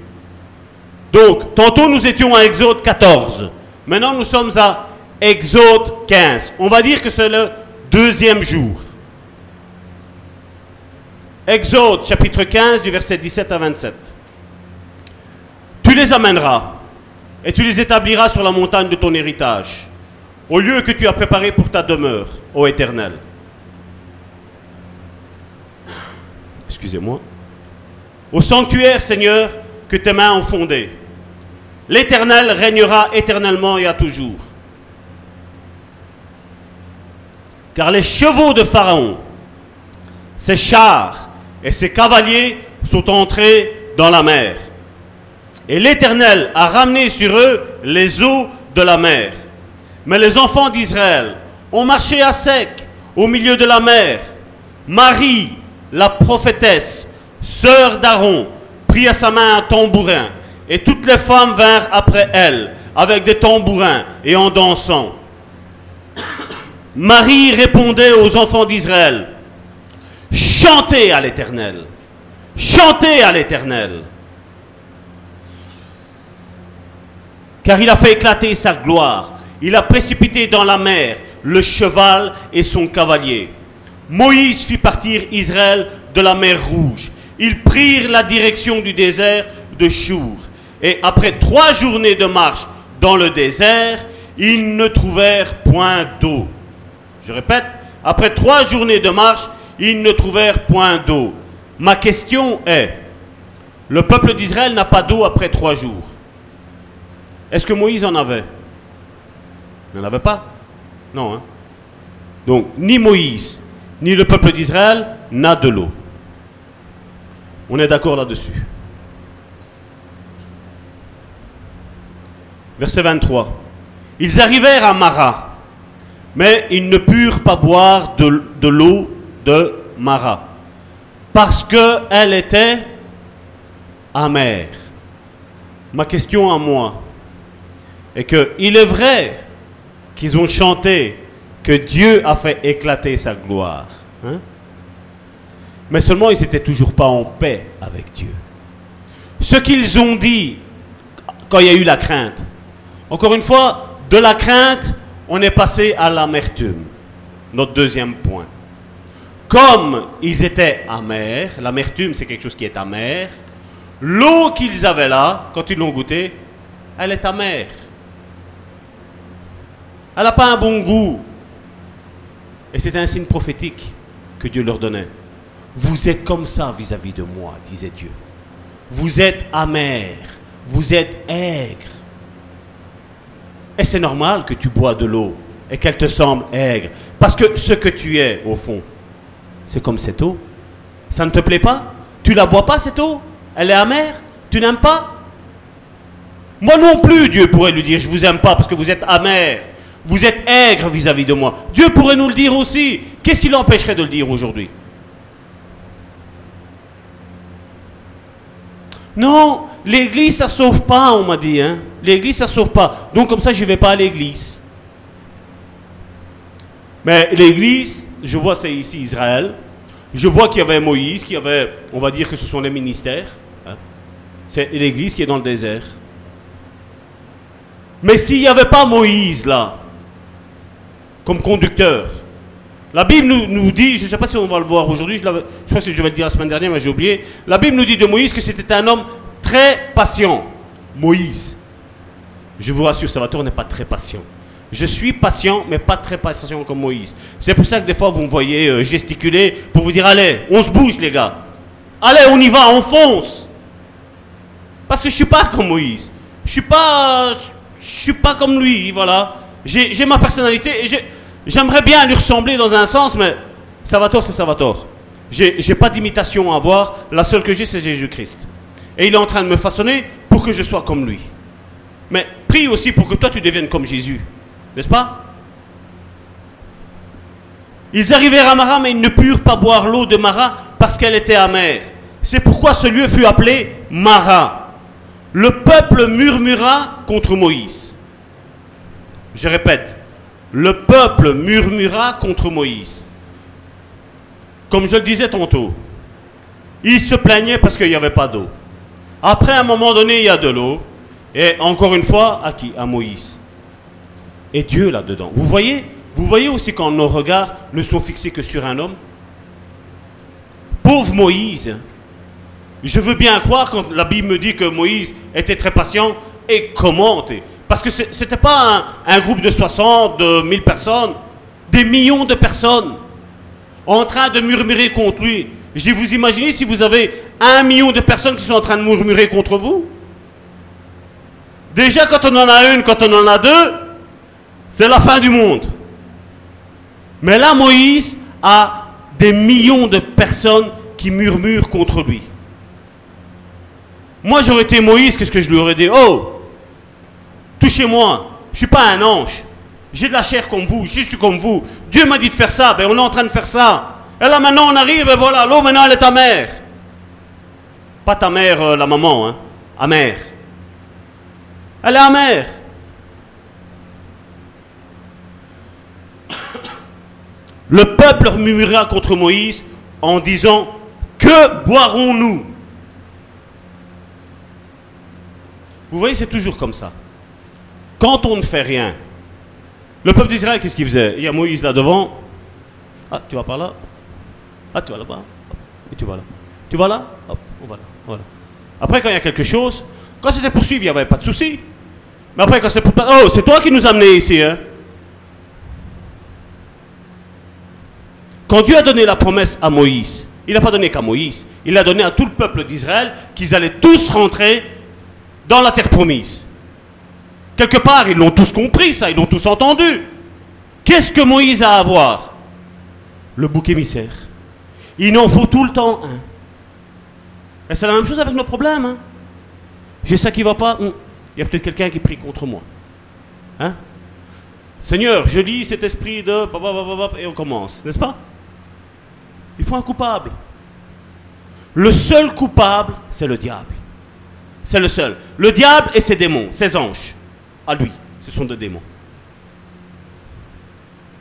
Donc, tantôt nous étions à Exode 14. Maintenant, nous sommes à Exode 15. On va dire que c'est le deuxième jour. Exode chapitre 15 du verset 17 à 27. Tu les amèneras et tu les établiras sur la montagne de ton héritage, au lieu que tu as préparé pour ta demeure, ô Éternel. Excusez-moi. Au sanctuaire, Seigneur, que tes mains ont fondé. L'Éternel régnera éternellement et à toujours. Car les chevaux de Pharaon, ses chars et ses cavaliers sont entrés dans la mer. Et l'Éternel a ramené sur eux les eaux de la mer. Mais les enfants d'Israël ont marché à sec au milieu de la mer. Marie, la prophétesse, sœur d'Aaron, prit à sa main un tambourin, et toutes les femmes vinrent après elle, avec des tambourins et en dansant. Marie répondait aux enfants d'Israël, Chantez à l'Éternel, chantez à l'Éternel, car il a fait éclater sa gloire. Il a précipité dans la mer le cheval et son cavalier. Moïse fit partir Israël de la mer Rouge. Ils prirent la direction du désert de Chour. Et après trois journées de marche dans le désert, ils ne trouvèrent point d'eau. Je répète, après trois journées de marche, ils ne trouvèrent point d'eau. Ma question est, le peuple d'Israël n'a pas d'eau après trois jours. Est-ce que Moïse en avait? Il n'en avait pas Non. Hein? Donc, ni Moïse, ni le peuple d'Israël n'a de l'eau. On est d'accord là-dessus. Verset 23. Ils arrivèrent à Mara, mais ils ne purent pas boire de, l'eau de Mara, parce qu'elle était amère. Ma question à moi est que il est vrai qu'ils ont chanté que Dieu a fait éclater sa gloire. hein? Mais seulement ils n'étaient toujours pas en paix avec Dieu. Ce qu'ils ont dit quand il y a eu la crainte, encore une fois, de la crainte, on est passé à l'amertume. Notre deuxième point. Comme ils étaient amers, l'amertume c'est quelque chose qui est amer, l'eau qu'ils avaient là, quand ils l'ont goûtée, elle est amère. Elle n'a pas un bon goût. Et c'est un signe prophétique que Dieu leur donnait. Vous êtes comme ça vis-à-vis de moi, disait Dieu. Vous êtes amer, vous êtes aigre. Et c'est normal que tu bois de l'eau et qu'elle te semble aigre. Parce que ce que tu es, au fond, c'est comme cette eau. Ça ne te plaît pas? Tu la bois pas, cette eau? Elle est amère? Tu n'aimes pas? Moi non plus, Dieu pourrait lui dire, je vous aime pas parce que vous êtes amer. Vous êtes aigre vis-à-vis de moi. Dieu pourrait nous le dire aussi. Qu'est-ce qui l'empêcherait de le dire aujourd'hui? Non, l'église ça sauve pas, on m'a dit. Hein. L'église ça sauve pas. Donc comme ça, je vais pas à l'église. Mais l'église, je vois c'est ici Israël. Je vois qu'il y avait Moïse, qu'il y avait, on va dire que ce sont les ministères. hein. C'est l'église qui est dans le désert. Mais s'il n'y avait pas Moïse là, comme conducteur, la Bible nous, nous dit, je ne sais pas si on va le voir aujourd'hui, je, je crois que je vais le dire la semaine dernière, mais j'ai oublié. La Bible nous dit de Moïse que c'était un homme très patient. Moïse. Je vous rassure, Salvatore n'est pas très patient. Je suis patient, mais pas très patient comme Moïse. C'est pour ça que des fois vous me voyez euh, gesticuler pour vous dire allez, on se bouge les gars. Allez, on y va, on fonce. Parce que je suis pas comme Moïse. Je suis pas, je suis pas comme lui, voilà. J'ai ma personnalité et j'aimerais bien lui ressembler dans un sens, mais Salvatore, c'est Salvatore. J'ai pas d'imitation à avoir. La seule que j'ai, c'est Jésus-Christ. Et il est en train de me façonner pour que je sois comme lui. Mais prie aussi pour que toi tu deviennes comme Jésus. N'est-ce pas? Ils arrivèrent à Mara, mais ils ne purent pas boire l'eau de Mara parce qu'elle était amère. C'est pourquoi ce lieu fut appelé Mara. Le peuple murmura contre Moïse. Je répète, le peuple murmura contre Moïse. Comme je le disais tantôt, il se plaignait parce qu'il n'y avait pas d'eau. Après, à un moment donné, il y a de l'eau. Et encore une fois, à qui? À Moïse. Et Dieu là-dedans. Vous voyez? Vous voyez aussi quand nos regards ne sont fixés que sur un homme? Pauvre Moïse. Je veux bien croire quand la Bible me dit que Moïse était très patient. Et comment t'es- Parce que ce n'était pas un, un groupe de 60, de 1000 personnes. Des millions de personnes en train de murmurer contre lui. Je dis, vous imaginez si vous avez un million de personnes qui sont en train de murmurer contre vous Déjà, quand on en a une, quand on en a deux, c'est la fin du monde. Mais là, Moïse a des millions de personnes qui murmurent contre lui. Moi, j'aurais été Moïse, qu'est-ce que je lui aurais dit? Oh, touchez-moi, je ne suis pas un ange. J'ai de la chair comme vous, je suis comme vous. Dieu m'a dit de faire ça, ben on est en train de faire ça. Et là maintenant on arrive, et voilà, l'eau maintenant elle est ta mère. Pas ta mère, euh, la maman, hein. Amère. Elle est amère. Le peuple murmura contre Moïse en disant Que boirons-nous? Vous voyez, c'est toujours comme ça. Quand on ne fait rien, le peuple d'Israël, qu'est-ce qu'il faisait? Il y a Moïse là devant. Ah, tu vas par là? Ah, tu vas là-bas? Et tu vas là. Tu vas là? Hop. Voilà. Après, quand il y a quelque chose, quand c'était poursuivi, il n'y avait pas de souci. Mais après, quand c'est pour... Oh, c'est toi qui nous as amenés ici, hein Quand Dieu a donné la promesse à Moïse, il n'a pas donné qu'à Moïse, il a donné à tout le peuple d'Israël qu'ils allaient tous rentrer dans la terre promise. Quelque part, ils l'ont tous compris, ça, ils l'ont tous entendu. Qu'est-ce que Moïse a à voir? Le bouc émissaire. Il en faut tout le temps un. Et c'est la même chose avec nos problèmes. Hein. J'ai ça qui va pas. hum, Il y a peut-être quelqu'un qui prie contre moi. Hein? Seigneur, je lis cet esprit de... Et on commence, n'est-ce pas? Il faut un coupable. Le seul coupable, c'est le diable. C'est le seul. Le diable et ses démons, ses anges. Lui, ce sont des démons.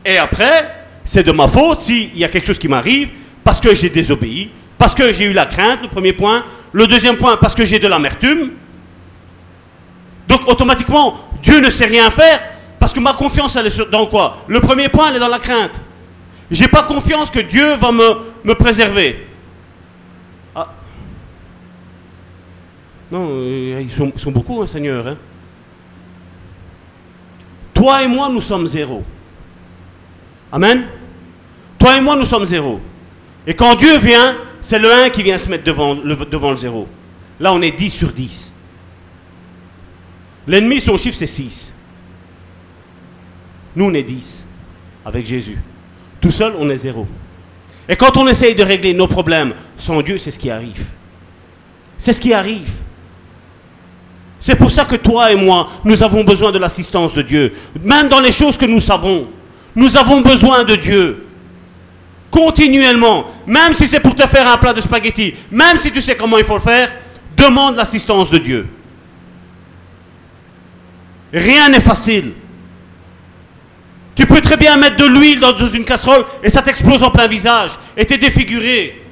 Et après, c'est de ma faute s'il y a quelque chose qui m'arrive parce que j'ai désobéi, parce que j'ai eu la crainte, le premier point. Le deuxième point, parce que j'ai de l'amertume. Donc automatiquement, Dieu ne sait rien faire parce que ma confiance, elle est dans quoi? Le premier point, elle est dans la crainte. J'ai pas confiance que Dieu va me, me préserver. Ah. Non, euh, ils, sont, ils sont beaucoup, hein, Seigneur. hein. Toi et moi, nous sommes zéro. Amen. Toi et moi, nous sommes zéro. Et quand Dieu vient, c'est le 1 qui vient se mettre devant le, devant le zéro. Là, on est 10 sur 10. L'ennemi, son chiffre, c'est 6. Nous, on est 10 avec Jésus. Tout seul, on est zéro. Et quand on essaye de régler nos problèmes sans Dieu, c'est ce qui arrive. C'est ce qui arrive. C'est pour ça que toi et moi, nous avons besoin de l'assistance de Dieu. Même dans les choses que nous savons, nous avons besoin de Dieu. Continuellement. Même si c'est pour te faire un plat de spaghettis, même si tu sais comment il faut le faire, demande l'assistance de Dieu. Rien n'est facile. Tu peux très bien mettre de l'huile dans une casserole et ça t'explose en plein visage et t'es défiguré.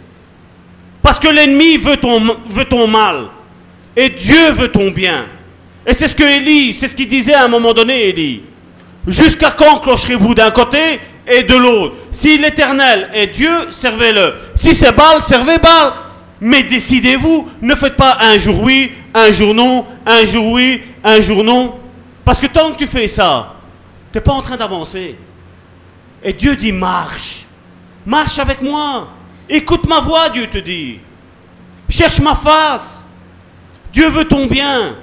Parce que l'ennemi veut ton, veut ton mal. Et Dieu veut ton bien. Et c'est ce que Élie, c'est ce qu'il disait à un moment donné, Élie. Jusqu'à quand clocherez-vous d'un côté et de l'autre? Si l'Éternel est Dieu, servez-le. Si c'est Baal, servez Baal. Mais décidez-vous, ne faites pas un jour oui, un jour non, un jour oui, un jour non. Parce que tant que tu fais ça, tu n'es pas en train d'avancer. Et Dieu dit marche. Marche avec moi. Écoute ma voix, Dieu te dit. Cherche ma face. Dieu veut ton bien.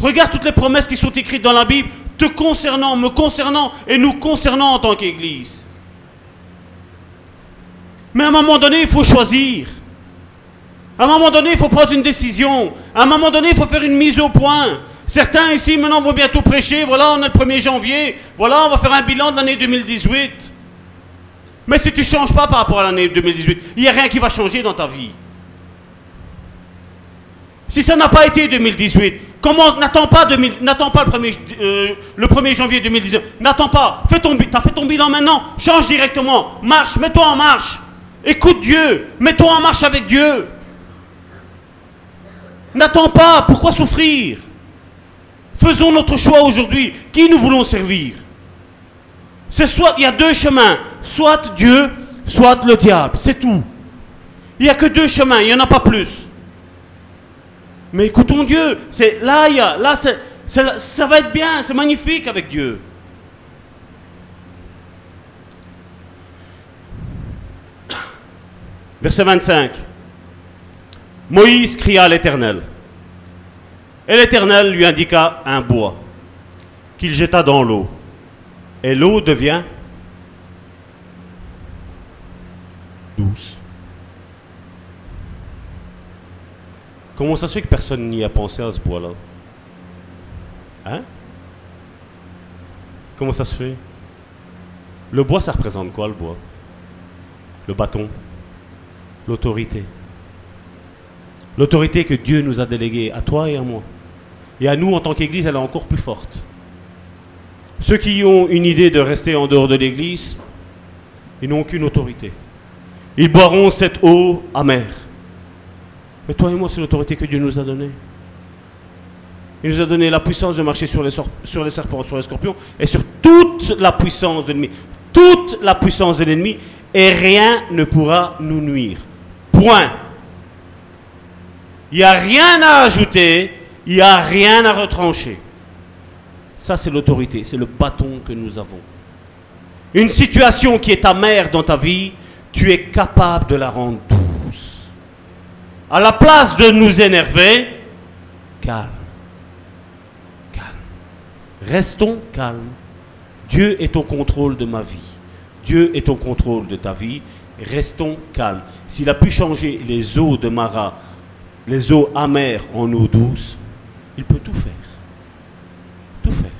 Regarde toutes les promesses qui sont écrites dans la Bible, te concernant, me concernant et nous concernant en tant qu'Église. Mais à un moment donné, il faut choisir. À un moment donné, il faut prendre une décision. À un moment donné, il faut faire une mise au point. Certains ici maintenant vont bientôt prêcher. Voilà, on est le 1er janvier. Voilà, on va faire un bilan de l'année 2018. Mais si tu ne changes pas par rapport à l'année 2018, il n'y a rien qui va changer dans ta vie. Si ça n'a pas été 2018, comment n'attends pas, n'attends pas le, 1er, euh, le 1er janvier 2019 N'attends pas. Fais ton, as fait ton bilan maintenant. Change directement. Marche. Mets-toi en marche. Écoute Dieu. Mets-toi en marche avec Dieu. N'attends pas. Pourquoi souffrir? Faisons notre choix aujourd'hui. Qui nous voulons servir? C'est soit, il y a deux chemins. Soit Dieu, soit le diable. C'est tout. Il n'y a que deux chemins. Il n'y en a pas plus. Mais écoutons Dieu. C'est là, il y là, ça va être bien. C'est magnifique avec Dieu. Verset 25. Moïse cria à l'Éternel. Et l'Éternel lui indiqua un bois qu'il jeta dans l'eau. Et l'eau devient douce. Comment ça se fait que personne n'y a pensé à ce bois-là Hein? Comment ça se fait? Le bois, ça représente quoi, le bois? Le bâton? L'autorité? L'autorité que Dieu nous a déléguée à toi et à moi. Et à nous, en tant qu'Église, elle est encore plus forte. Ceux qui ont une idée de rester en dehors de l'Église, ils n'ont aucune autorité. Ils boiront cette eau amère. Mais toi et moi, c'est l'autorité que Dieu nous a donnée. Il nous a donné la puissance de marcher sur les, serpents, sur les scorpions et sur toute la puissance de l'ennemi. Toute la puissance de l'ennemi et rien ne pourra nous nuire. Point. Il n'y a rien à ajouter, il n'y a rien à retrancher. Ça, c'est l'autorité, c'est le bâton que nous avons. Une situation qui est amère dans ta vie, tu es capable de la rendre douce. À la place de nous énerver, calme. Calme. Restons calmes. Dieu est au contrôle de ma vie. Dieu est au contrôle de ta vie. Restons calmes. S'il a pu changer les eaux de Mara, les eaux amères en eau douce, il peut tout faire. Tout faire.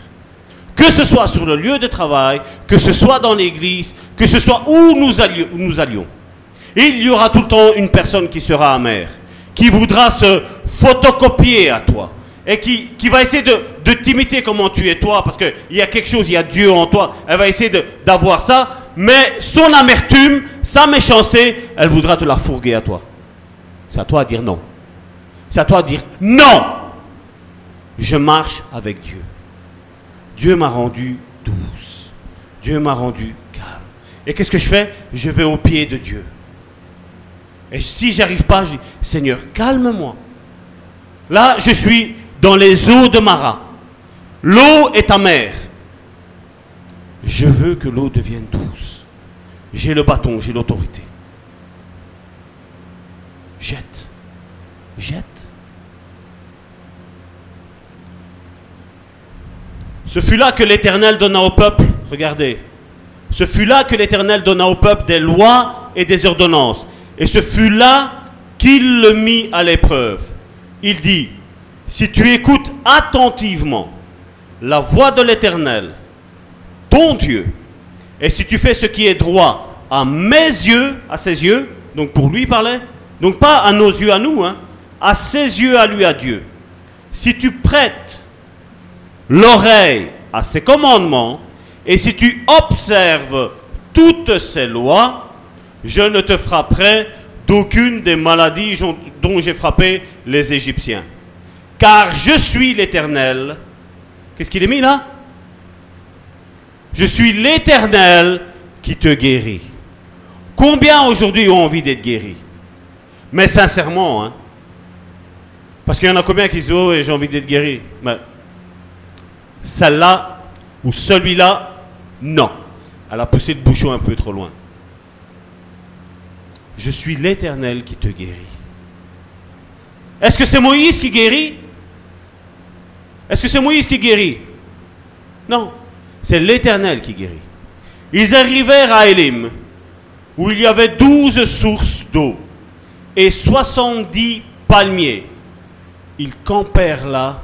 Que ce soit sur le lieu de travail, que ce soit dans l'église, que ce soit où nous allions, nous allions. Il y aura tout le temps une personne qui sera amère, qui voudra se photocopier à toi et qui, qui va essayer de, t'imiter comment tu es toi, parce qu'il y a quelque chose, il y a Dieu en toi. Elle va essayer d'avoir ça, mais son amertume, sa méchanceté, elle voudra te la fourguer à toi. C'est à toi de dire non. C'est à toi de dire non. Je marche avec Dieu. Dieu m'a rendu douce. Dieu m'a rendu calme. Et qu'est-ce que je fais? Je vais au pied de Dieu. Et si j'arrive pas, je dis Seigneur, calme-moi. Là, je suis dans les eaux de Mara. L'eau est amère. Je veux que l'eau devienne douce. J'ai le bâton, j'ai l'autorité. Jette. Jette. Ce fut là que l'Éternel donna au peuple, regardez, ce fut là que l'Éternel donna au peuple des lois et des ordonnances. Et ce fut là qu'il le mit à l'épreuve. Il dit, si tu écoutes attentivement la voix de l'Éternel, ton Dieu, et si tu fais ce qui est droit à mes yeux, à ses yeux, donc pour lui parler, donc pas à nos yeux à nous, hein, à ses yeux à lui à Dieu, si tu prêtes l'oreille à ses commandements, et si tu observes toutes ses lois, je ne te frapperai d'aucune des maladies dont j'ai frappé les Égyptiens. Car je suis l'Éternel. Qu'est-ce qu'il est mis là? Je suis l'Éternel qui te guérit. Combien aujourd'hui ont envie d'être guéris? Mais sincèrement, hein, parce qu'il y en a combien qui disent Oh, j'ai envie d'être guéri. Mais celle-là ou celui-là, non. Elle a poussé le bouchon un peu trop loin. Je suis l'Éternel qui te guérit. Est-ce que c'est Moïse qui guérit? Est-ce que c'est Moïse qui guérit? Non, c'est l'Éternel qui guérit. Ils arrivèrent à Élim, où il y avait douze sources d'eau et soixante-dix palmiers. Ils campèrent là,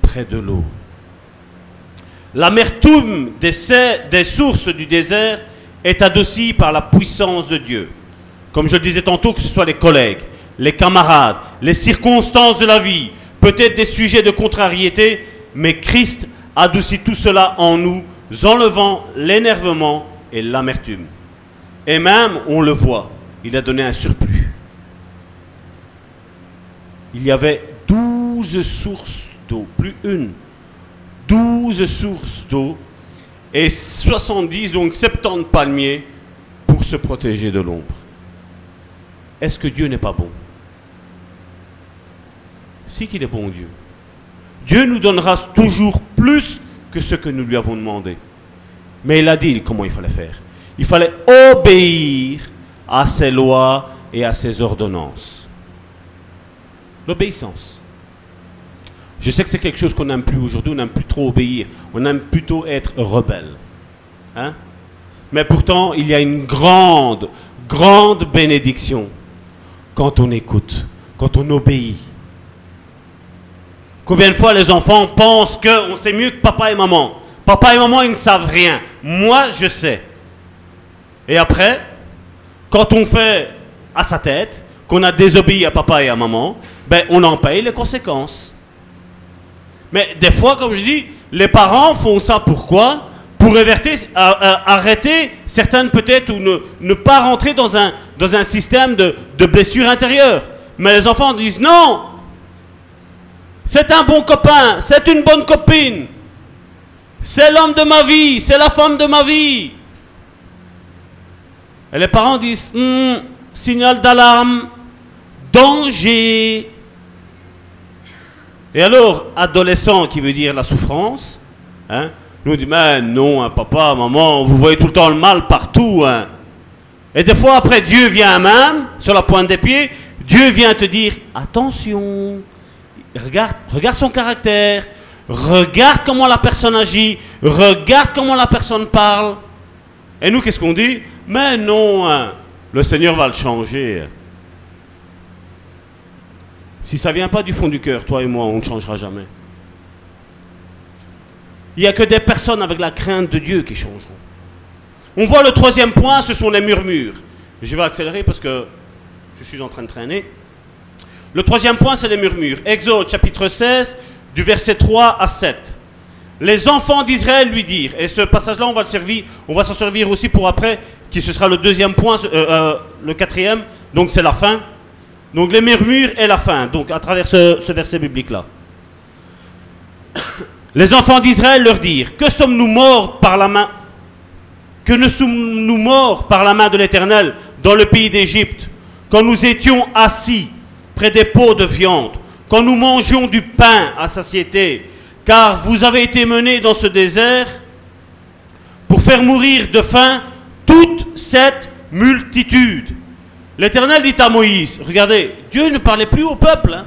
près de l'eau. L'amertume des, des sources du désert est adoucie par la puissance de Dieu. Comme je le disais tantôt, que ce soit les collègues, les camarades, les circonstances de la vie, peut-être des sujets de contrariété, mais Christ adoucit tout cela en nous, enlevant l'énervement et l'amertume. Et même, on le voit, il a donné un surplus. Il y avait douze sources d'eau, plus une, douze sources d'eau et 70, donc 70 palmiers pour se protéger de l'ombre. Est-ce que Dieu n'est pas bon? Si qu'il est bon Dieu. Dieu nous donnera toujours plus que ce que nous lui avons demandé. Mais il a dit comment il fallait faire. Il fallait obéir à ses lois et à ses ordonnances. L'obéissance. Je sais que c'est quelque chose qu'on n'aime plus aujourd'hui, on n'aime plus trop obéir, on aime plutôt être rebelle. Hein? Mais pourtant, il y a une grande, grande bénédiction quand on écoute, quand on obéit. Combien de fois les enfants pensent qu'on sait mieux que papa et maman? Papa et maman, ils ne savent rien. Moi, je sais. Et après, quand on fait à sa tête, qu'on a désobéi à papa et à maman, ben, on en paye les conséquences. Mais des fois, comme je dis, les parents font ça pourquoi? Pour arrêter certaines peut-être ou ne, pas rentrer dans un, système de, de blessure intérieure. Mais les enfants disent non, c'est un bon copain, c'est une bonne copine, c'est l'homme de ma vie, c'est la femme de ma vie. Et les parents disent, hmm, signal d'alarme, danger. Et alors, adolescent qui veut dire la souffrance, hein, nous dit, mais non, hein, papa, maman, vous voyez tout le temps le mal partout. Hein. Et des fois, après, Dieu vient même, sur la pointe des pieds, Dieu vient te dire, attention, regarde, regarde son caractère, regarde comment la personne agit, regarde comment la personne parle. Et nous, qu'est-ce qu'on dit? Mais non, hein, le Seigneur va le changer. Si ça ne vient pas du fond du cœur, toi et moi, on ne changera jamais. Il n'y a que des personnes avec la crainte de Dieu qui changeront. On voit le troisième point, ce sont les murmures. Je vais accélérer parce que je suis en train de traîner. Le troisième point, c'est les murmures. Exode chapitre 16, du verset 3 à 7. Les enfants d'Israël lui dirent, et ce passage-là, on va s'en servir aussi pour après, qui ce sera le deuxième point, euh, euh, le quatrième, donc c'est la fin. Donc les murmures et la faim, donc à travers ce, verset biblique-là. Les enfants d'Israël leur dirent, que sommes-nous morts par la main? Que ne sommes-nous morts par la main de l'Éternel dans le pays d'Égypte, quand nous étions assis près des pots de viande, quand nous mangions du pain à satiété, car vous avez été menés dans ce désert pour faire mourir de faim toute cette multitude. L'Éternel dit à Moïse, regardez, Dieu ne parlait plus au peuple. Hein.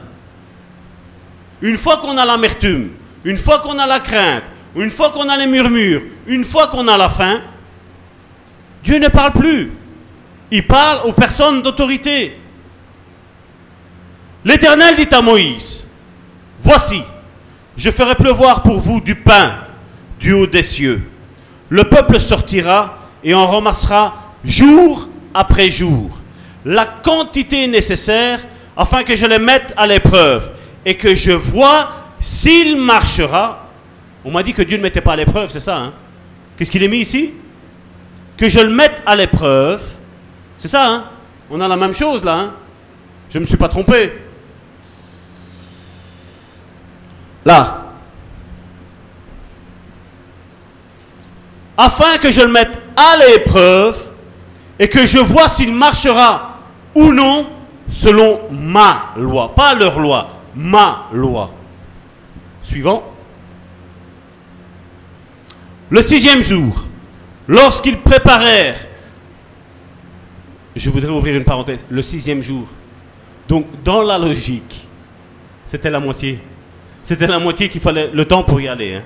Une fois qu'on a l'amertume, une fois qu'on a la crainte, une fois qu'on a les murmures, une fois qu'on a la faim, Dieu ne parle plus. Il parle aux personnes d'autorité. L'Éternel dit à Moïse, Voici, je ferai pleuvoir pour vous du pain du haut des cieux. Le peuple sortira et en ramassera jour après jour la quantité nécessaire afin que je les mette à l'épreuve et que je vois s'il marchera. On m'a dit que Dieu ne mettait pas à l'épreuve, c'est ça hein Qu'est-ce qu'il est mis ici? Que je le mette à l'épreuve. C'est ça, hein On a la même chose là, hein Je ne me suis pas trompé. Là. Afin que je le mette à l'épreuve et que je vois s'il marchera ou non selon ma loi. Pas leur loi, ma loi. Suivant. Le sixième jour, lorsqu'ils préparèrent, je voudrais ouvrir une parenthèse, le sixième jour. Donc dans la logique, c'était la moitié. C'était la moitié qu'il fallait le temps pour y aller. Hein.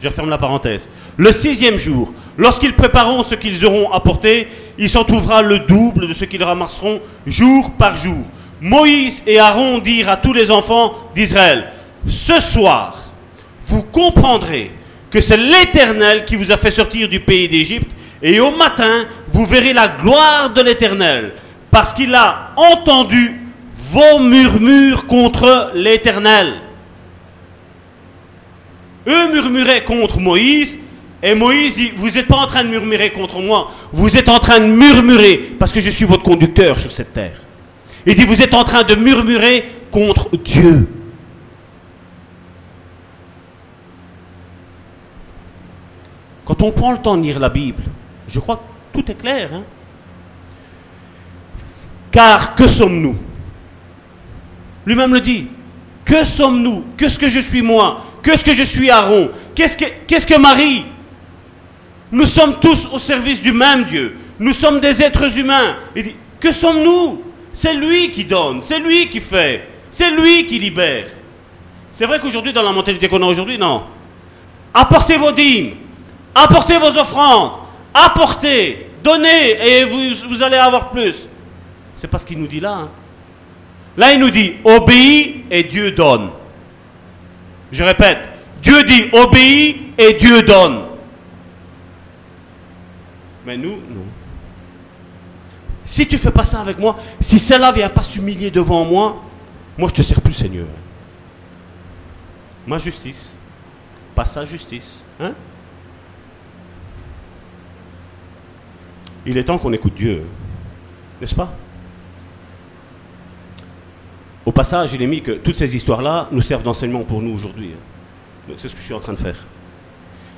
Je referme la parenthèse. Le sixième jour, lorsqu'ils prépareront ce qu'ils auront apporté, il s'en trouvera le double de ce qu'ils ramasseront jour par jour. Moïse et Aaron dirent à tous les enfants d'Israël, ce soir, vous comprendrez que c'est l'Éternel qui vous a fait sortir du pays d'Égypte, et au matin, vous verrez la gloire de l'Éternel, parce qu'il a entendu vos murmures contre l'Éternel. Eux murmuraient contre Moïse, et Moïse dit, vous n'êtes pas en train de murmurer contre moi, vous êtes en train de murmurer, parce que je suis votre conducteur sur cette terre. Il dit, vous êtes en train de murmurer contre Dieu. Quand on prend le temps de lire la Bible, je crois que tout est clair. Hein. Car que sommes-nous? Lui-même le dit. Que sommes-nous? Qu'est-ce que je suis moi? Qu'est-ce que je suis Aaron? Qu'est-ce que, qu'est-ce que Marie? Nous sommes tous au service du même Dieu. Nous sommes des êtres humains. Il dit, que sommes-nous? C'est lui qui donne, c'est lui qui fait, c'est lui qui libère. C'est vrai qu'aujourd'hui, dans la mentalité qu'on a aujourd'hui, non. Apportez vos dîmes, apportez vos offrandes, apportez, donnez, et vous, allez avoir plus. C'est pas ce qu'il nous dit là. hein. Là, il nous dit, obéis et Dieu donne. Je répète, Dieu dit, obéis et Dieu donne. Mais nous, non. Si tu fais pas ça avec moi, si celle-là vient pas s'humilier devant moi, moi je te sers plus Seigneur. Ma justice, pas sa justice. Hein? Il est temps qu'on écoute Dieu, n'est-ce pas? Au passage, il est mis que toutes ces histoires-là nous servent d'enseignement pour nous aujourd'hui. Donc, C'est ce que je suis en train de faire.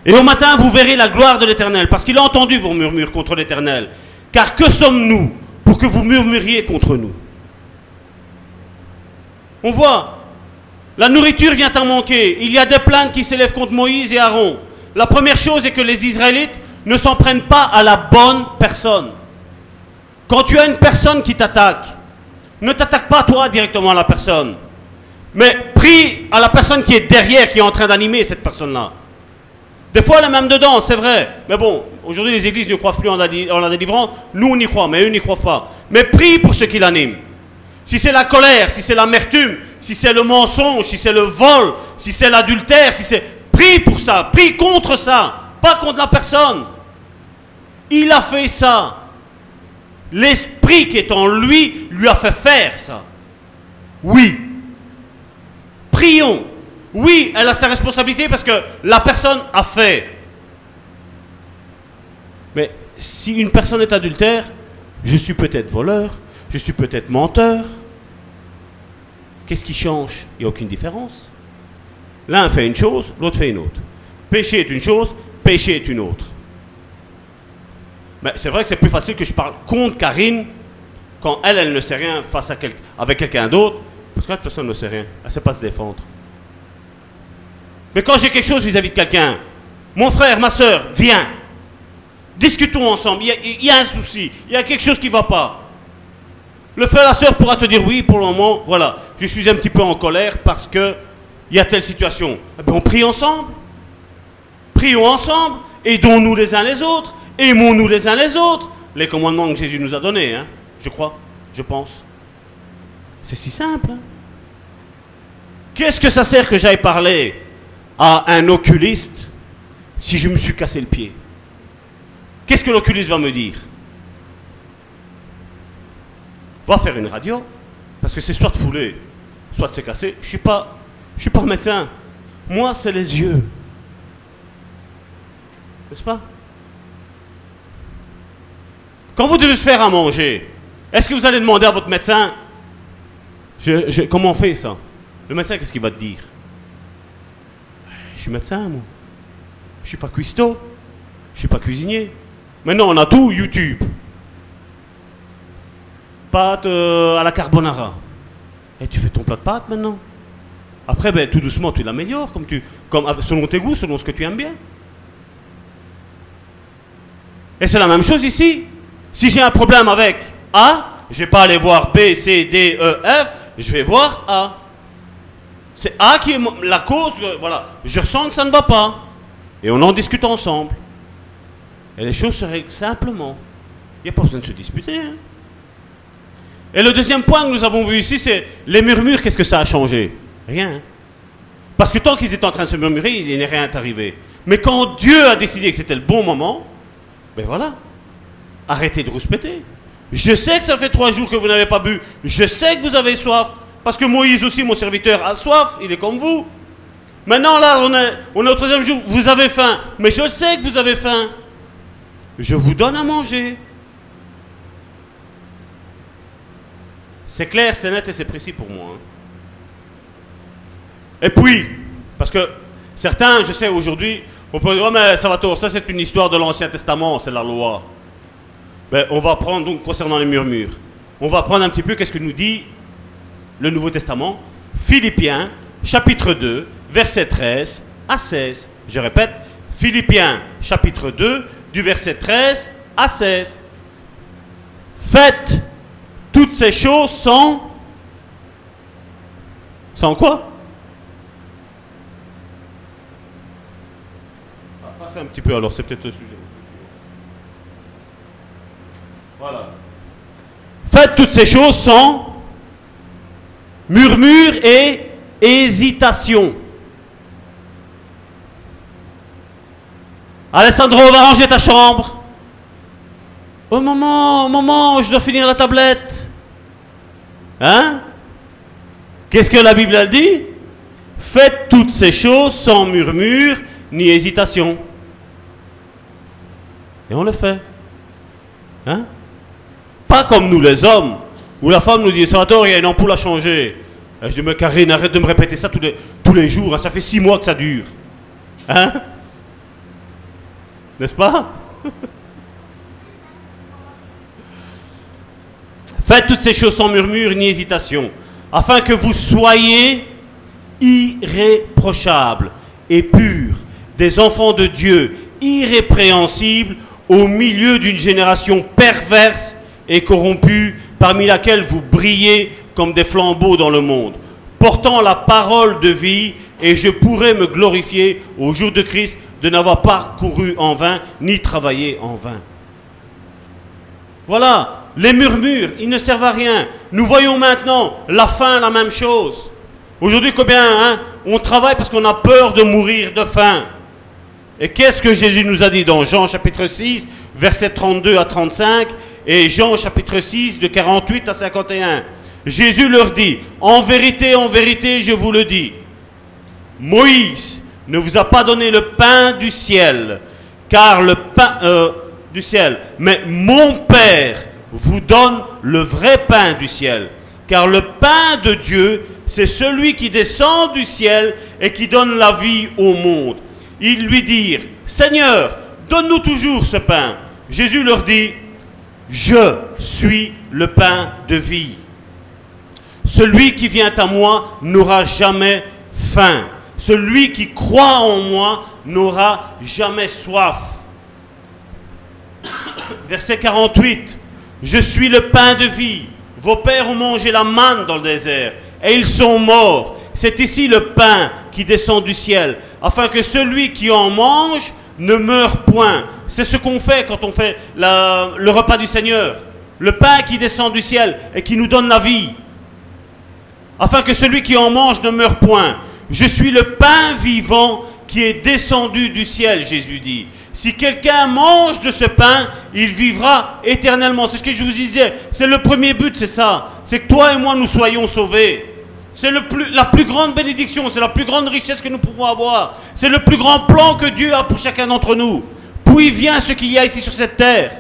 Et au matin, vous verrez la gloire de l'Éternel, parce qu'il a entendu vos murmures contre l'Éternel. Car que sommes-nous pour que vous murmuriez contre nous? On voit, la nourriture vient à manquer. Il y a des plaintes qui s'élèvent contre Moïse et Aaron. La première chose est que les Israélites ne s'en prennent pas à la bonne personne. Quand tu as une personne qui t'attaque, ne t'attaque pas toi directement à la personne, mais prie à la personne qui est derrière, qui est en train d'animer cette personne-là. Des fois, elle est même dedans, c'est vrai. Mais bon, aujourd'hui, les églises ne croient plus en la, délivrance. Nous, on y croit, mais eux n'y croient pas. Mais prie pour ceux qui l'animent. Si c'est la colère, si c'est l'amertume, si c'est le mensonge, si c'est le vol, si c'est l'adultère, si c'est... Prie pour ça, prie contre ça, pas contre la personne. Il a fait ça. L'esprit qui est en lui lui a fait faire ça. Oui. Prions. Oui, elle a sa responsabilité parce que la personne a fait. Mais si une personne est adultère, je suis peut-être voleur, je suis peut-être menteur. Qu'est-ce qui change? Il n'y a aucune différence. L'un fait une chose, l'autre fait une autre. Péché est une chose, péché est une autre. Mais c'est vrai que c'est plus facile que je parle contre Karine quand elle, elle ne sait rien face à avec quelqu'un d'autre, parce que la personne ne sait rien. Elle ne sait pas se défendre. Mais quand j'ai quelque chose vis-à-vis de quelqu'un, mon frère, ma soeur, viens. Discutons ensemble. Il y, a, il y a un souci. Il y a quelque chose qui ne va pas. Le frère, la soeur pourra te dire oui, pour le moment, voilà, je suis un petit peu en colère parce que il y a telle situation. Eh bien, on prie ensemble. Prions ensemble. Aidons-nous les uns les autres. Aimons-nous les uns les autres. Les commandements que Jésus nous a donnés, hein, je crois, je pense. C'est si simple. hein. Qu'est-ce que ça sert que j'aille parler à un oculiste si je me suis cassé le pied? Qu'est-ce que l'oculiste va me dire? Va faire une radio, parce que c'est soit de fouler, soit de se casser. Je je suis pas médecin. Moi, c'est les yeux. N'est-ce pas? Quand vous devez faire à manger, est-ce que vous allez demander à votre médecin? Comment on fait ça? Le médecin, qu'est-ce qu'il va te dire? Je suis médecin, moi. Je suis pas cuistot. Je suis pas cuisinier. Maintenant, on a tout YouTube. Pâte euh, à la carbonara. Et tu fais ton plat de pâte maintenant? Après, ben, tout doucement, tu l'améliores, comme tu, comme, selon tes goûts, selon ce que tu aimes bien. Et c'est la même chose ici. Si j'ai un problème avec A, je vais pas aller voir B, C, D, E, F, je vais voir A. C'est A qui est la cause, voilà. Je ressens que ça ne va pas. Et on en discute ensemble. Et les choses se règlent simplement. Il n'y a pas besoin de se disputer. hein. Et le deuxième point que nous avons vu ici, c'est les murmures, qu'est-ce que ça a changé? Rien. Parce que tant qu'ils étaient en train de se murmurer, il n'est rien arrivé. Mais quand Dieu a décidé que c'était le bon moment, ben voilà. Arrêtez de rouspéter. Je sais que ça fait trois jours que vous n'avez pas bu. Je sais que vous avez soif. Parce que Moïse aussi, mon serviteur, a soif. Il est comme vous. Maintenant, là, on est, on est au troisième jour. Vous avez faim. Mais je sais que vous avez faim. Je vous donne à manger. C'est clair, c'est net et c'est précis pour moi. hein. Et puis, parce que certains, je sais aujourd'hui, on peut dire, oh, mais ça va tort, ça c'est une histoire de l'Ancien Testament, c'est la loi. Ben, on va prendre donc concernant les murmures. On va prendre un petit peu qu'est-ce que nous dit le Nouveau Testament. Philippiens, chapitre 2, verset 13 à 16. Je répète, Philippiens, chapitre 2, du verset 13 à 16. Faites toutes ces choses sans... Sans quoi? Un petit peu alors, c'est peut-être le sujet. Voilà. Faites toutes ces choses sans murmure et hésitation. Alessandro, va ranger ta chambre. Au moment, au moment, je dois finir la tablette. Hein? Qu'est-ce que la Bible elle dit? Faites toutes ces choses sans murmure ni hésitation. Et on le fait. Hein? Pas comme nous les hommes, où la femme nous dit Salvatore, il y a une ampoule à changer. Je dis Mais Karine, arrête de me répéter ça tous les, tous les jours, hein, ça fait six mois que ça dure. Hein? N'est-ce pas? Faites toutes ces choses sans murmure ni hésitation, afin que vous soyez irréprochables et purs, des enfants de Dieu, irrépréhensibles au milieu d'une génération perverse et corrompue, parmi laquelle vous brillez comme des flambeaux dans le monde, portant la parole de vie, et je pourrais me glorifier au jour de Christ de n'avoir pas couru en vain, ni travaillé en vain. Voilà, les murmures, ils ne servent à rien. Nous voyons maintenant la faim, la même chose. Aujourd'hui, combien hein, on travaille parce qu'on a peur de mourir de faim. Et qu'est-ce que Jésus nous a dit dans Jean chapitre 6, versets 32 à 35, et Jean chapitre 6, de 48 à 51 Jésus leur dit, en vérité, en vérité, je vous le dis, Moïse ne vous a pas donné le pain du ciel, car le pain euh, du ciel, mais mon Père vous donne le vrai pain du ciel, car le pain de Dieu, c'est celui qui descend du ciel et qui donne la vie au monde. Ils lui dirent, Seigneur, donne-nous toujours ce pain. Jésus leur dit, je suis le pain de vie. Celui qui vient à moi n'aura jamais faim. Celui qui croit en moi n'aura jamais soif. Verset 48. Je suis le pain de vie. Vos pères ont mangé la manne dans le désert et ils sont morts. C'est ici le pain qui descend du ciel, afin que celui qui en mange ne meure point. C'est ce qu'on fait quand on fait le repas du Seigneur. Le pain qui descend du ciel et qui nous donne la vie. afin que celui qui en mange ne meure point. Je suis le pain vivant qui est descendu du ciel, Jésus dit. Si quelqu'un mange de ce pain, il vivra éternellement. C'est ce que je vous disais. C'est le premier but, c'est ça. C'est que toi et moi, nous soyons sauvés. C'est la plus grande bénédiction, c'est la plus grande richesse que nous pouvons avoir. C'est le plus grand plan que Dieu a pour chacun d'entre nous. Puis vient ce qu'il y a ici sur cette terre.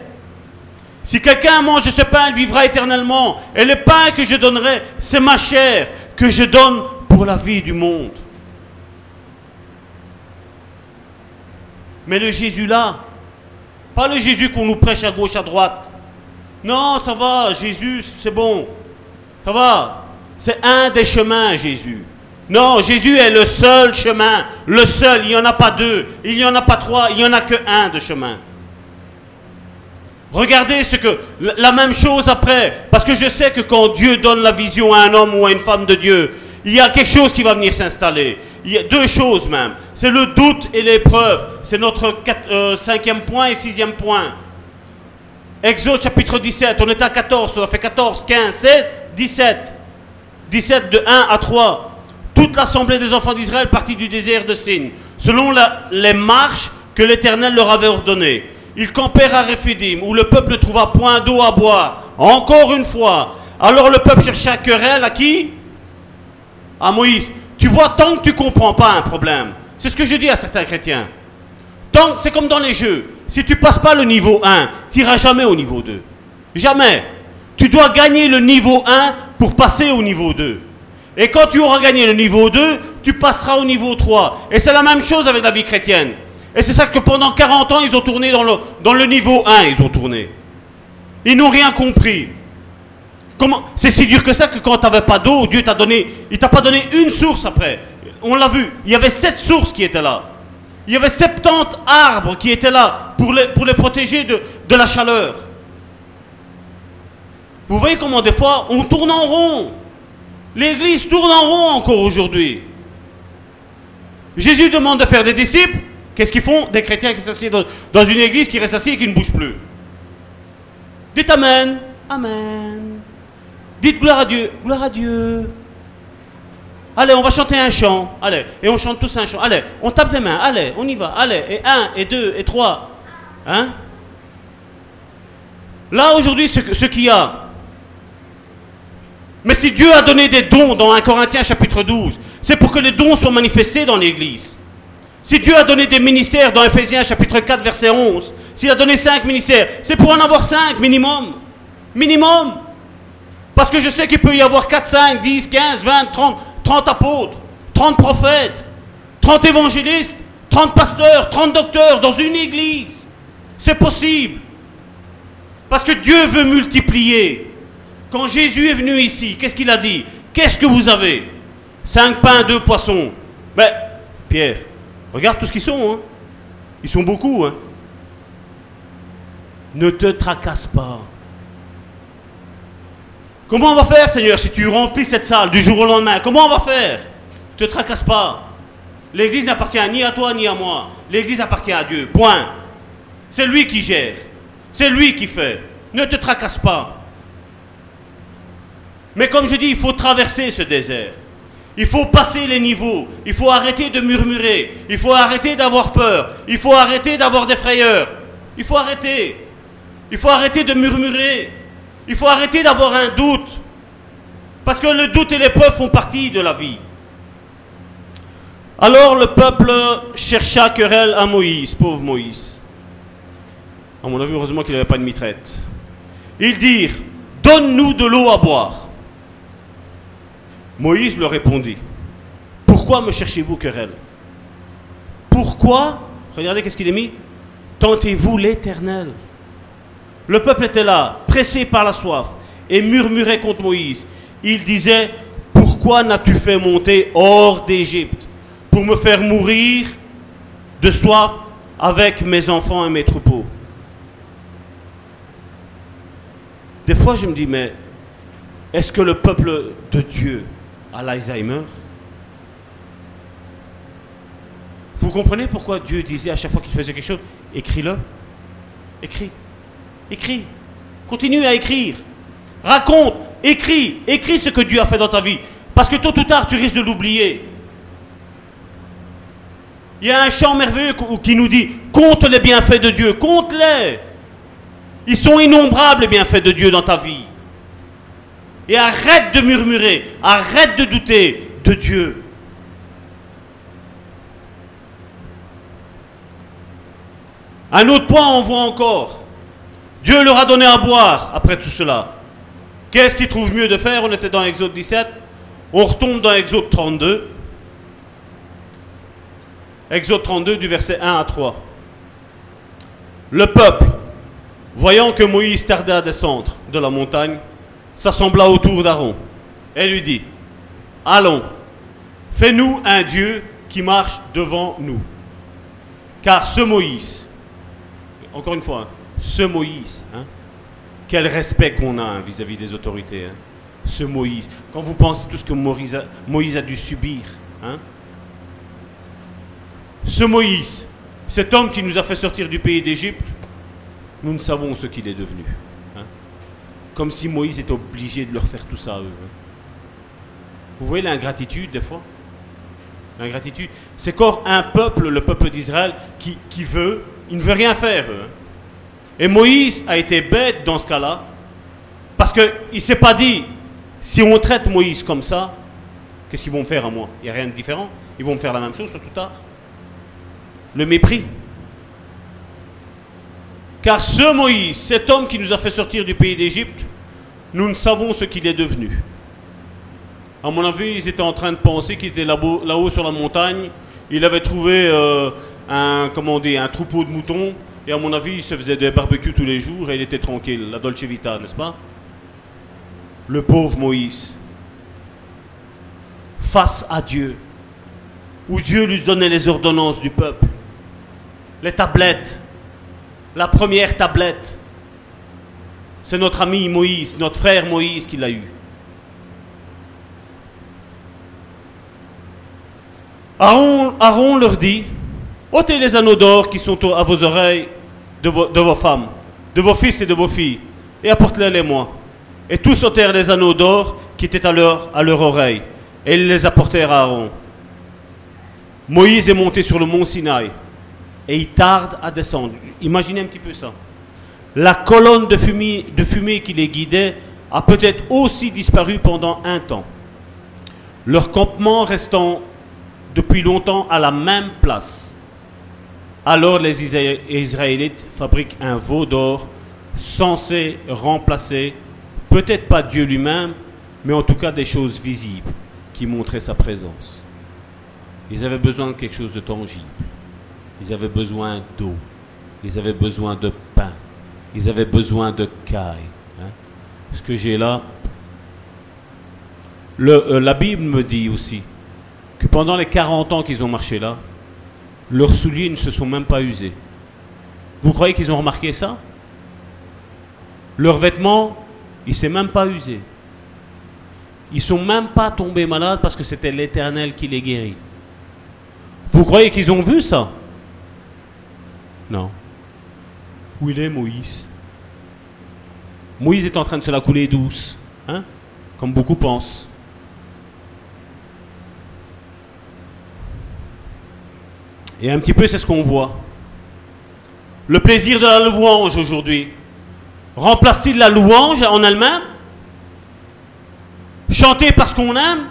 Si quelqu'un mange ce pain, il vivra éternellement. Et le pain que je donnerai, c'est ma chair que je donne pour la vie du monde. Mais le Jésus là, pas le Jésus qu'on nous prêche à gauche, à droite. Non, ça va, Jésus, c'est bon. Ça va. C'est un des chemins, Jésus. Non, Jésus est le seul chemin. Le seul. Il n'y en a pas deux. Il n'y en a pas trois. Il n'y en a que un de chemin. Regardez ce que la même chose après, parce que je sais que quand Dieu donne la vision à un homme ou à une femme de Dieu, il y a quelque chose qui va venir s'installer. Il y a deux choses même. C'est le doute et l'épreuve. C'est notre euh, cinquième point et sixième point. Exode chapitre 17, on est à 14, on a fait 14, 15, 16, 17. 17 de 1 à 3. Toute l'assemblée des enfants d'Israël partit du désert de Sin, selon les marches que l'Éternel leur avait ordonnées. Ils campèrent à Réphidim, où le peuple ne trouva point d'eau à boire. Encore une fois. Alors le peuple chercha querelle à qui? À Moïse. Tu vois, tant que tu ne comprends pas un problème, c'est ce que je dis à certains chrétiens. Tant c'est comme dans les jeux. Si tu passes pas le niveau 1, tu n'iras jamais au niveau 2. Jamais. Tu dois gagner le niveau 1 pour passer au niveau 2. Et quand tu auras gagné le niveau 2, tu passeras au niveau 3. Et c'est la même chose avec la vie chrétienne. Et c'est ça que pendant 40 ans, ils ont tourné dans le, niveau 1, ils ont tourné. Ils n'ont rien compris. Comment C'est si dur que ça que quand tu n'avais pas d'eau, Dieu t'a donné, il t'a pas donné une source après. On l'a vu, il y avait sept sources qui étaient là. Il y avait 70 arbres qui étaient là pour les, protéger de la chaleur. Vous voyez comment des fois on tourne en rond. L'église tourne en rond encore aujourd'hui. Jésus demande de faire des disciples. Qu'est-ce qu'ils font? Des chrétiens qui s'assiedent dans, une église qui reste assis et qui ne bouge plus. Dites Amen. Amen. Dites gloire à Dieu. Gloire à Dieu. Allez, on va chanter un chant. Allez, et on chante tous un chant. Allez, on tape des mains. Allez, on y va. Allez, et un, et deux, et trois. Hein? Là, aujourd'hui, ce qu'il y a. Mais si Dieu a donné des dons dans 1 Corinthiens chapitre 12, c'est pour que les dons soient manifestés dans l'Église. Si Dieu a donné des ministères dans Ephésiens chapitre 4 verset 11, s'il a donné cinq ministères, c'est pour en avoir cinq minimum. Minimum. Parce que je sais qu'il peut y avoir 4, 5, 10, 15, 20, 30, 30 apôtres, 30 prophètes, 30 évangélistes, 30 pasteurs, 30 docteurs dans une église. C'est possible. Parce que Dieu veut multiplier. Quand Jésus est venu ici, qu'est-ce qu'il a dit? Qu'est-ce que vous avez? Cinq pains, deux poissons. Mais, Pierre, Regarde tout ce qu'ils sont. Hein. Ils sont beaucoup. Hein. Ne te tracasse pas. Comment on va faire, Seigneur, si tu remplis cette salle du jour au lendemain? Comment on va faire? Ne te tracasse pas. L'église n'appartient ni à toi ni à moi. L'église appartient à Dieu. Point. C'est lui qui gère. C'est lui qui fait. Ne te tracasse pas. Mais comme je dis, il faut traverser ce désert. Il faut passer les niveaux. Il faut arrêter de murmurer. Il faut arrêter d'avoir peur. Il faut arrêter d'avoir des frayeurs. Il faut arrêter. Il faut arrêter de murmurer. Il faut arrêter d'avoir un doute. Parce que le doute et l'épreuve font partie de la vie. Alors le peuple chercha querelle à Moïse, pauvre Moïse. À mon avis, heureusement qu'il n'avait pas de mitraite. Ils dirent, donne-nous de l'eau à boire. Moïse leur répondit, pourquoi me cherchez-vous querelle? Pourquoi Regardez qu'est-ce qu'il est mis. Tentez-vous l'Éternel? Le peuple était là, pressé par la soif, et murmurait contre Moïse. Il disait, pourquoi n'as-tu fait monter hors d'Égypte pour me faire mourir de soif avec mes enfants et mes troupeaux? Des fois, je me dis, mais est-ce que le peuple de Dieu à l'Alzheimer. Vous comprenez pourquoi Dieu disait à chaque fois qu'il faisait quelque chose, écris-le. Écris. Écris. Continue à écrire. Raconte. Écris. Écris ce que Dieu a fait dans ta vie. Parce que tôt ou tard, tu risques de l'oublier. Il y a un chant merveilleux qui nous dit compte les bienfaits de Dieu, compte-les. Ils sont innombrables les bienfaits de Dieu dans ta vie. Et arrête de murmurer, arrête de douter de Dieu. Un autre point, on voit encore. Dieu leur a donné à boire après tout cela. Qu'est-ce qu'ils trouvent mieux de faire? On était dans Exode 17. On retombe dans Exode 32. Exode 32 du verset 1 à 3. Le peuple, voyant que Moïse tardait à descendre de la montagne, s'assembla autour d'Aaron et lui dit, Allons, fais-nous un Dieu qui marche devant nous. Car ce Moïse, encore une fois, hein, ce Moïse, hein, quel respect qu'on a hein, vis-à-vis des autorités. Ce Moïse, quand vous pensez tout ce que Moïse a, Moïse a dû subir, ce Moïse, cet homme qui nous a fait sortir du pays d'Égypte, nous ne savons ce qu'il est devenu. Comme si Moïse était obligé de leur faire tout ça à eux. Vous voyez l'ingratitude des fois? L'ingratitude, c'est encore un peuple, le peuple d'Israël, qui, veut, il ne veut rien faire. Et Moïse a été bête dans ce cas-là, parce qu'il ne s'est pas dit, si on traite Moïse comme ça, qu'est-ce qu'ils vont faire à moi? Il n'y a rien de différent. Ils vont me faire la même chose tout tard. Le mépris. Car ce Moïse, cet homme qui nous a fait sortir du pays d'Égypte, nous ne savons ce qu'il est devenu. À mon avis, ils étaient en train de penser qu'il était là-haut sur la montagne. Il avait trouvé euh, un, comment un troupeau de moutons et à mon avis, il se faisait des barbecues tous les jours et il était tranquille. La Dolce Vita, n'est-ce pas? Le pauvre Moïse. Face à Dieu. Où Dieu lui donnait les ordonnances du peuple. Les tablettes. La première tablette. C'est notre ami Moïse, notre frère Moïse qui l'a eu. Aaron, leur dit, ôtez les anneaux d'or qui sont à vos oreilles de vos, femmes, de vos fils et de vos filles, et apportez-les moi. Et tous ôtèrent les anneaux d'or qui étaient à leur, à oreille, et ils les apportèrent à Aaron. Moïse est monté sur le mont Sinaï, et il tarde à descendre. Imaginez un petit peu ça. La colonne de fumée, qui les guidait a peut-être aussi disparu pendant un temps. Leur campement restant depuis longtemps à la même place. Alors les Israélites fabriquent un veau d'or censé remplacer peut-être pas Dieu lui-même, mais en tout cas des choses visibles qui montraient sa présence. Ils avaient besoin de quelque chose de tangible. Ils avaient besoin d'eau. Ils avaient besoin de. Ils avaient besoin de caille. Hein. Ce que j'ai là, le, euh, la Bible me dit aussi que pendant les 40 ans qu'ils ont marché là, leurs souliers ne se sont même pas usés. Vous croyez qu'ils ont remarqué ça? Leurs vêtements, ils ne s'est même pas usés. Ils sont même pas tombés malades parce que c'était l'Éternel qui les guérit. Vous croyez qu'ils ont vu ça? Non. Où il est Moïse? Moïse est en train de se la couler douce, hein comme beaucoup pensent. Et un petit peu, c'est ce qu'on voit. Le plaisir de la louange aujourd'hui. Remplace-t-il la louange en elle-même? Chanter parce qu'on aime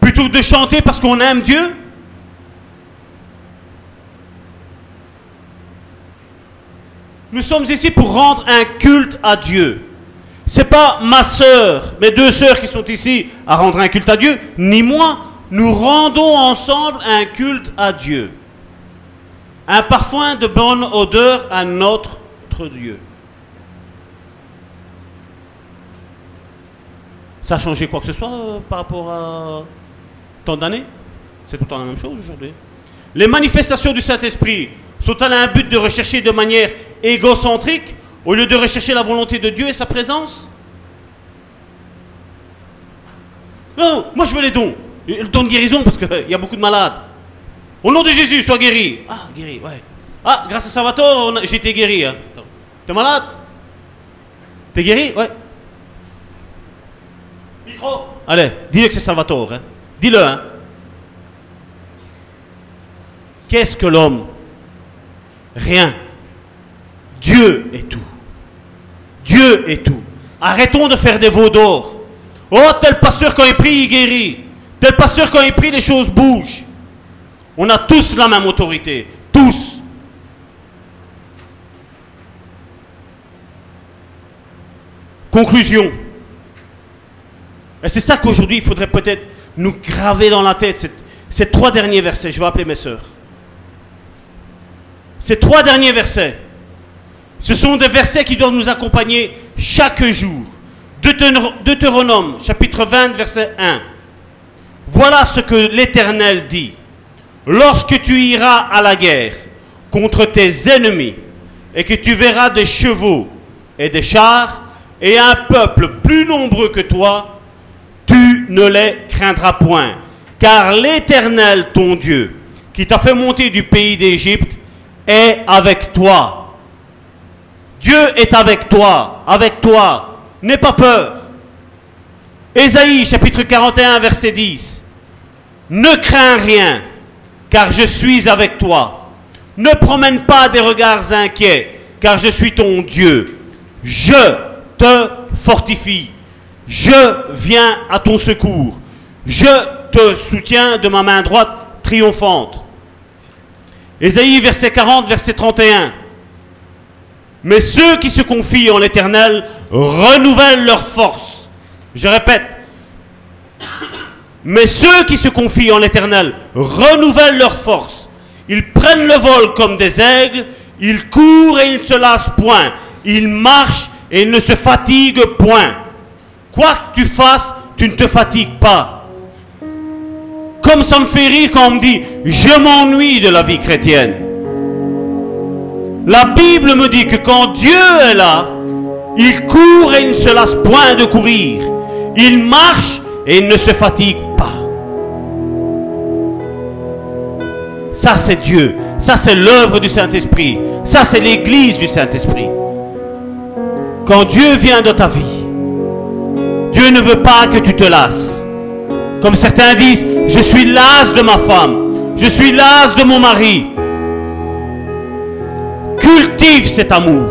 Plutôt que de chanter parce qu'on aime Dieu? Nous sommes ici pour rendre un culte à Dieu. C'est pas ma sœur, mes deux sœurs qui sont ici à rendre un culte à Dieu, ni moi. Nous rendons ensemble un culte à Dieu un parfum de bonne odeur à notre Dieu. Ça a changé quoi que ce soit euh, par rapport à tant d'années? C'est tout le la même chose aujourd'hui. Les manifestations du Saint-Esprit sont-elles un but de rechercher de manière égocentrique au lieu de rechercher la volonté de Dieu et sa présence Non, moi je veux les dons. Le don de guérison parce qu'il y a beaucoup de malades. Au nom de Jésus, sois guéri. Ah, guéri, ouais. Ah, grâce à Salvatore, j'ai été guéri. Hein. T'es malade? T'es guéri? Ouais. Micro. Allez, dis-le que c'est Salvatore. Hein. Dis-le. Hein. Qu'est-ce que l'homme Rien. Dieu est tout. Dieu est tout. Arrêtons de faire des veaux d'or. Oh, tel pasteur quand il prie, il guérit. Tel pasteur quand il prie, les choses bougent. On a tous la même autorité. Tous. Conclusion. Et c'est ça qu'aujourd'hui, il faudrait peut-être nous graver dans la tête, ces trois derniers versets. Je vais appeler mes sœurs. Ces trois derniers versets, ce sont des versets qui doivent nous accompagner chaque jour. Deutéronome, chapitre 20, verset 1. Voilà ce que l'Éternel dit. Lorsque tu iras à la guerre contre tes ennemis et que tu verras des chevaux et des chars et un peuple plus nombreux que toi, tu ne les craindras point. Car l'Éternel, ton Dieu, qui t'a fait monter du pays d'Égypte, est avec toi. Dieu est avec toi, avec toi. N'aie pas peur. Ésaïe chapitre 41 verset 10. Ne crains rien, car je suis avec toi. Ne promène pas des regards inquiets, car je suis ton Dieu. Je te fortifie. Je viens à ton secours. Je te soutiens de ma main droite triomphante. Ésaïe verset 40, verset 31. Mais ceux qui se confient en l'Éternel renouvellent leur force. Je répète. Mais ceux qui se confient en l'Éternel renouvellent leur force. Ils prennent le vol comme des aigles, ils courent et ils ne se lassent point. Ils marchent et ils ne se fatiguent point. Quoi que tu fasses, tu ne te fatigues pas. Comme ça me fait rire quand on me dit je m'ennuie de la vie chrétienne. La Bible me dit que quand Dieu est là, il court et il ne se lasse point de courir. Il marche et il ne se fatigue pas. Ça c'est Dieu. Ça c'est l'œuvre du Saint-Esprit. Ça c'est l'église du Saint-Esprit. Quand Dieu vient dans ta vie, Dieu ne veut pas que tu te lasses. Comme certains disent, je suis las de ma femme, je suis las de mon mari. Cultive cet amour.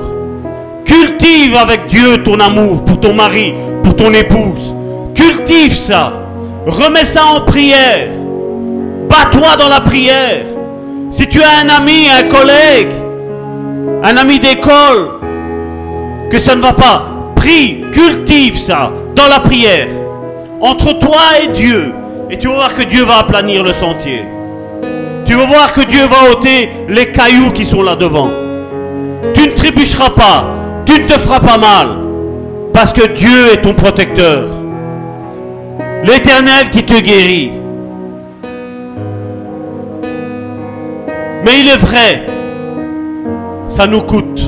Cultive avec Dieu ton amour pour ton mari, pour ton épouse. Cultive ça. Remets ça en prière. Bats-toi dans la prière. Si tu as un ami, un collègue, un ami d'école, que ça ne va pas, prie, cultive ça dans la prière entre toi et Dieu. Et tu vas voir que Dieu va aplanir le sentier. Tu vas voir que Dieu va ôter les cailloux qui sont là devant. Tu ne trébucheras pas. Tu ne te feras pas mal. Parce que Dieu est ton protecteur. L'éternel qui te guérit. Mais il est vrai, ça nous coûte.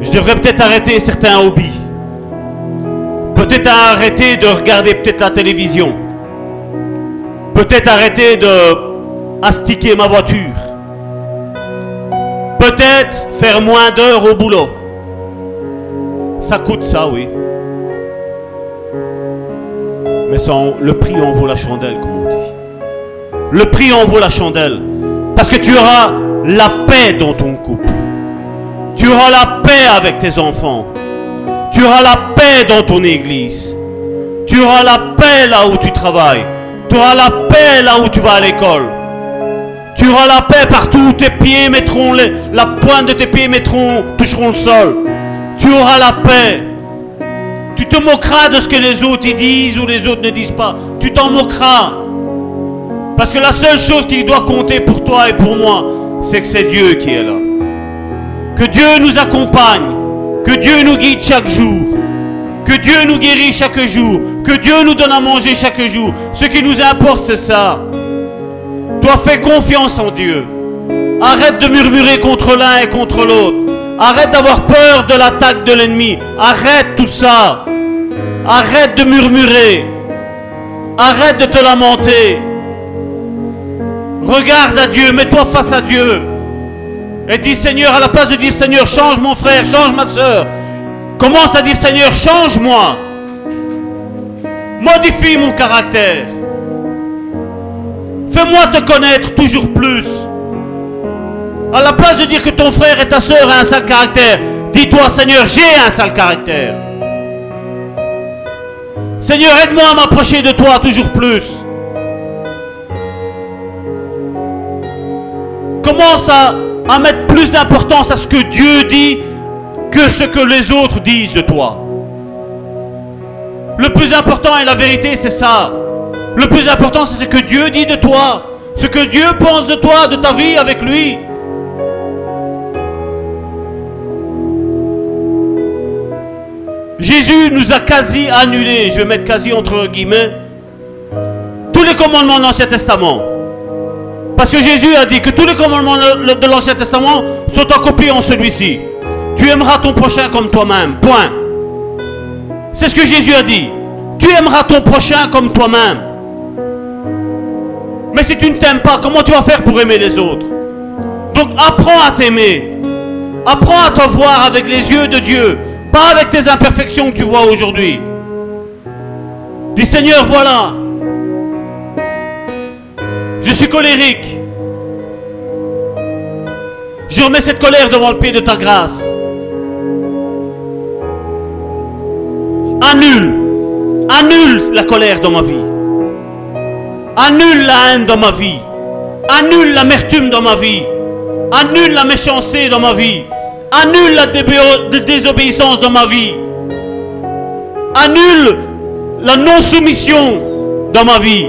Je devrais peut-être arrêter certains hobbies. Peut-être arrêter de regarder peut-être la télévision. Peut-être arrêter de astiquer ma voiture. Peut-être faire moins d'heures au boulot. Ça coûte ça, oui. Mais le prix en vaut la chandelle, comme on dit. Le prix en vaut la chandelle. Parce que tu auras la paix dans ton couple. Tu auras la paix avec tes enfants. Tu auras la paix dans ton église. Tu auras la paix là où tu travailles. Tu auras la paix là où tu vas à l'école. Tu auras la paix partout où tes pieds mettront la pointe de tes pieds mettront, toucheront le sol. Tu auras la paix. Tu te moqueras de ce que les autres y disent ou les autres ne disent pas. Tu t'en moqueras. Parce que la seule chose qui doit compter pour toi et pour moi, c'est que c'est Dieu qui est là. Que Dieu nous accompagne. Que Dieu nous guide chaque jour. Que Dieu nous guérit chaque jour. Que Dieu nous donne à manger chaque jour. Ce qui nous importe, c'est ça. Toi, fais confiance en Dieu. Arrête de murmurer contre l'un et contre l'autre. Arrête d'avoir peur de l'attaque de l'ennemi. Arrête tout ça. Arrête de murmurer. Arrête de te lamenter. Regarde à Dieu. Mets-toi face à Dieu. Et dis Seigneur, à la place de dire Seigneur, change mon frère, change ma soeur, commence à dire Seigneur, change-moi. Modifie mon caractère. Fais-moi te connaître toujours plus. À la place de dire que ton frère et ta soeur ont un sale caractère, dis-toi Seigneur, j'ai un sale caractère. Seigneur, aide-moi à m'approcher de toi toujours plus. Commence à, à mettre plus d'importance à ce que Dieu dit que ce que les autres disent de toi. Le plus important et la vérité, c'est ça. Le plus important, c'est ce que Dieu dit de toi. Ce que Dieu pense de toi, de ta vie avec lui. Jésus nous a quasi annulé, je vais mettre quasi entre guillemets, tous les commandements de l'Ancien Testament. Parce que Jésus a dit que tous les commandements de l'Ancien Testament sont en copie en celui-ci. Tu aimeras ton prochain comme toi-même. Point. C'est ce que Jésus a dit. Tu aimeras ton prochain comme toi-même. Mais si tu ne t'aimes pas, comment tu vas faire pour aimer les autres? Donc apprends à t'aimer. Apprends à te voir avec les yeux de Dieu. Pas avec tes imperfections que tu vois aujourd'hui. Dis Seigneur, voilà. Je suis colérique. Je remets cette colère devant le pied de ta grâce. Annule. Annule la colère dans ma vie. Annule la haine dans ma vie. Annule l'amertume dans ma vie. Annule la méchanceté dans ma vie. Annule la désobéissance dans ma vie. Annule la non-soumission dans ma vie.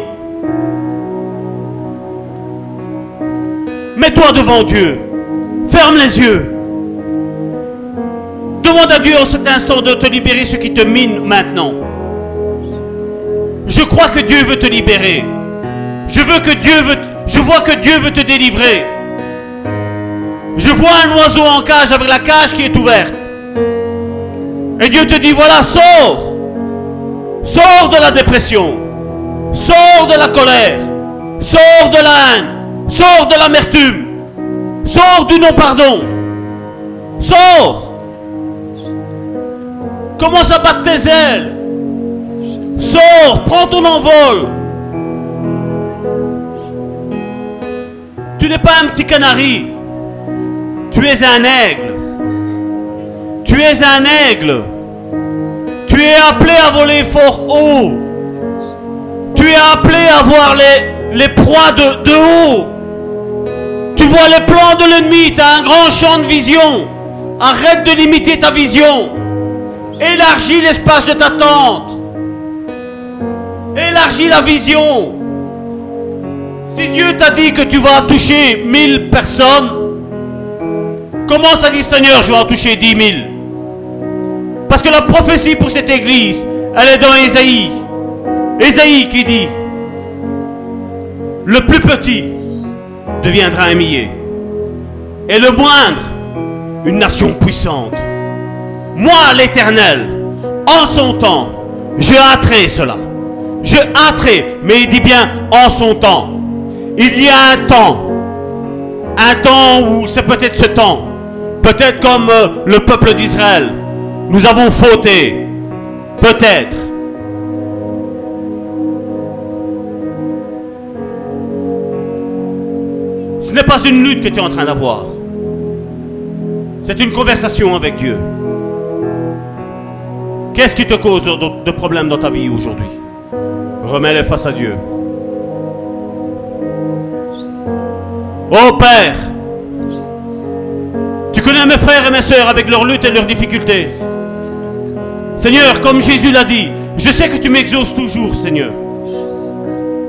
Mets-toi devant Dieu. Ferme les yeux. Demande à Dieu en cet instant de te libérer ce qui te mine maintenant. Je crois que Dieu veut te libérer. Je veux que Dieu veut, je vois que Dieu veut te délivrer. Je vois un oiseau en cage avec la cage qui est ouverte. Et Dieu te dit, voilà, sors. Sors de la dépression. Sors de la colère. Sors de la haine. Sors de l'amertume. Sors du non-pardon. Sors. Commence à battre tes ailes. Sors, prends ton envol. Tu n'es pas un petit canari. Tu es un aigle. Tu es un aigle. Tu es appelé à voler fort haut. Tu es appelé à voir les, proies de haut. Vois les plans de l'ennemi. Tu as un grand champ de vision. Arrête de limiter ta vision. Élargis l'espace de ta tente. Élargis la vision. Si Dieu t'a dit que tu vas toucher mille personnes, commence à dire Seigneur, je vais en toucher dix mille? Parce que la prophétie pour cette église, elle est dans Ésaïe. Ésaïe qui dit, le plus petit deviendra un millier. Et le moindre, une nation puissante. Moi, l'Éternel, en son temps, je hâterai cela. Je hâterai, mais il dit bien en son temps. Il y a un temps, un temps où c'est peut-être ce temps, peut-être comme euh, le peuple d'Israël, nous avons fauté, peut-être. Ce n'est pas une lutte que tu es en train d'avoir. C'est une conversation avec Dieu. Qu'est-ce qui te cause de problèmes dans ta vie aujourd'hui? Remets-les face à Dieu. Oh Père, tu connais mes frères et mes sœurs avec leurs luttes et leurs difficultés. Seigneur, comme Jésus l'a dit, je sais que tu m'exauces toujours, Seigneur.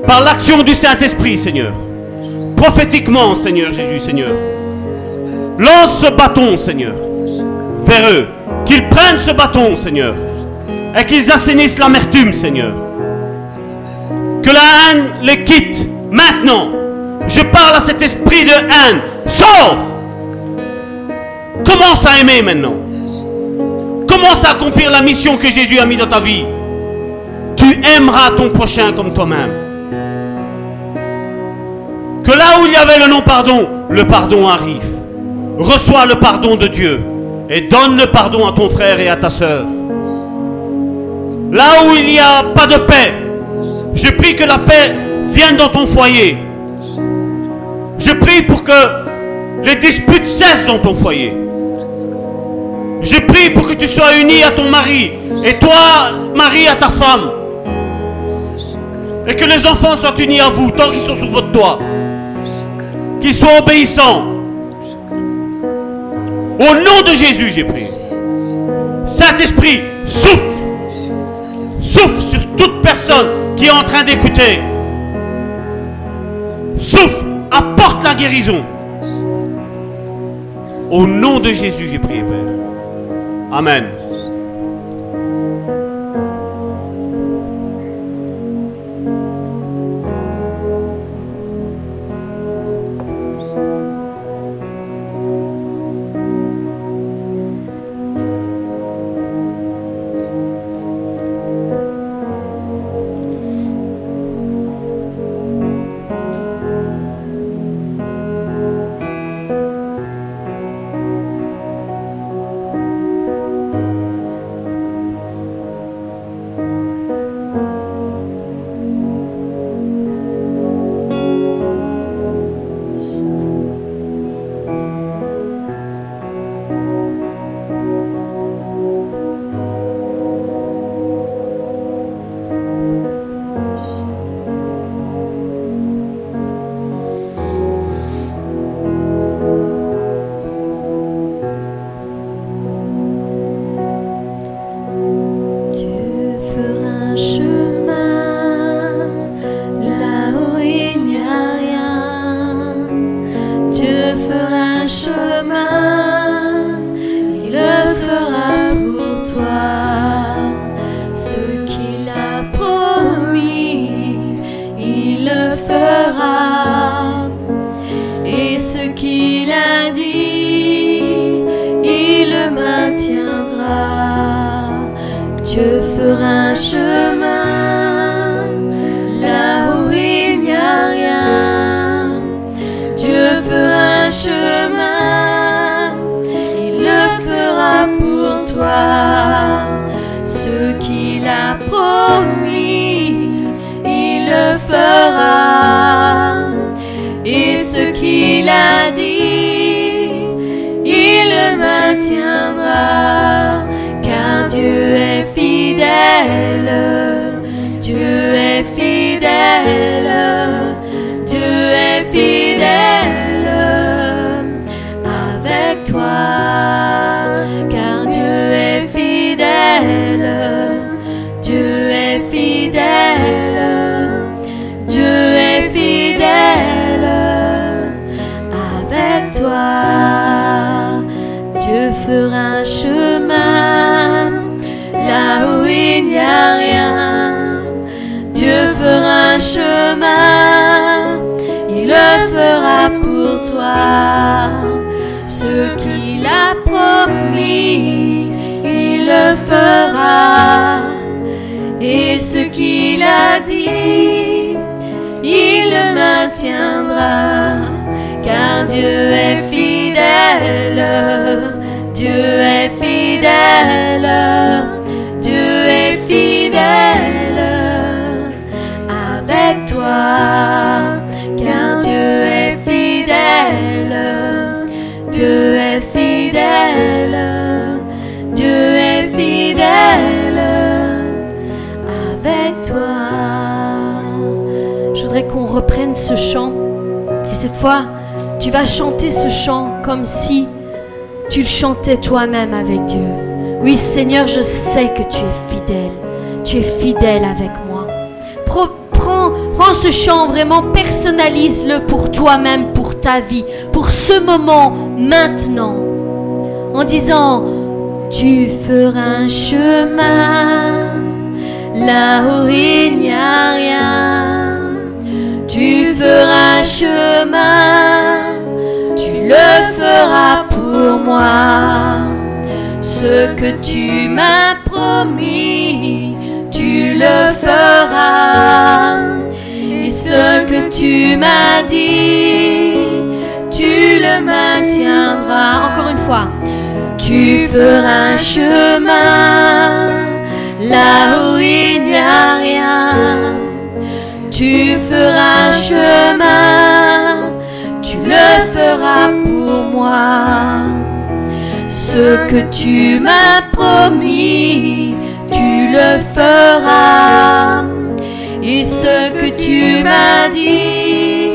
Par l'action du Saint-Esprit, Seigneur. Prophétiquement, Seigneur Jésus, Seigneur. Lance ce bâton, Seigneur, vers eux. Qu'ils prennent ce bâton, Seigneur. Et qu'ils assainissent l'amertume, Seigneur. Que la haine les quitte maintenant. Je parle à cet esprit de haine. Sors Commence à aimer maintenant. Commence à accomplir la mission que Jésus a mis dans ta vie. Tu aimeras ton prochain comme toi-même. Que là où il y avait le non-pardon, le pardon arrive. Reçois le pardon de Dieu et donne le pardon à ton frère et à ta sœur. Là où il n'y a pas de paix, je prie que la paix vienne dans ton foyer. Je prie pour que les disputes cessent dans ton foyer. Je prie pour que tu sois uni à ton mari et toi, mari, à ta femme. Et que les enfants soient unis à vous tant qu'ils sont sur votre toit. Qu'ils soient obéissants. Au nom de Jésus, j'ai prié. Saint-Esprit, souffle. Souffle sur toute personne qui est en train d'écouter. Souffle, apporte la guérison. Au nom de Jésus, j'ai prié, Père. Amen. Le maintiendra. Car Dieu est fidèle, Dieu est fidèle, Ce qu'il a promis, il le fera. Et ce qu'il a dit, il le maintiendra. Car Dieu est fidèle, Dieu est fidèle, Dieu est fidèle avec toi. Dieu est fidèle, Dieu est fidèle avec toi. Je voudrais qu'on reprenne ce chant. Et cette fois, tu vas chanter ce chant comme si tu le chantais toi-même avec Dieu. Oui, Seigneur, je sais que tu es fidèle. Tu es fidèle avec moi. Prends, prends ce chant vraiment, personnalise-le pour toi-même, ta vie, pour ce moment, maintenant. En disant, tu feras un chemin là où il n'y a rien. Tu feras un chemin, tu le feras pour moi. Ce que tu m'as promis, tu le feras ce que tu m'as dit, tu le maintiendras. Encore une fois, tu feras un chemin là où il n'y a rien. Tu feras un chemin, tu le feras pour moi. Ce que tu m'as promis, tu le feras et ce que tu m'as dit,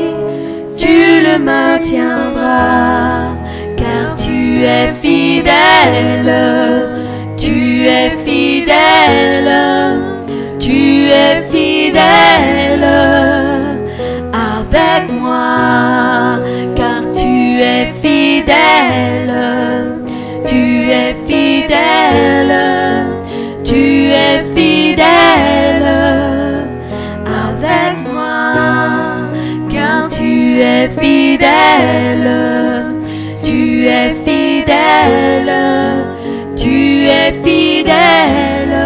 tu le maintiendras. Car tu es fidèle, tu es fidèle, tu es fidèle avec moi. Car tu es fidèle, es fidèle, tu es fidèle, tu es fidèle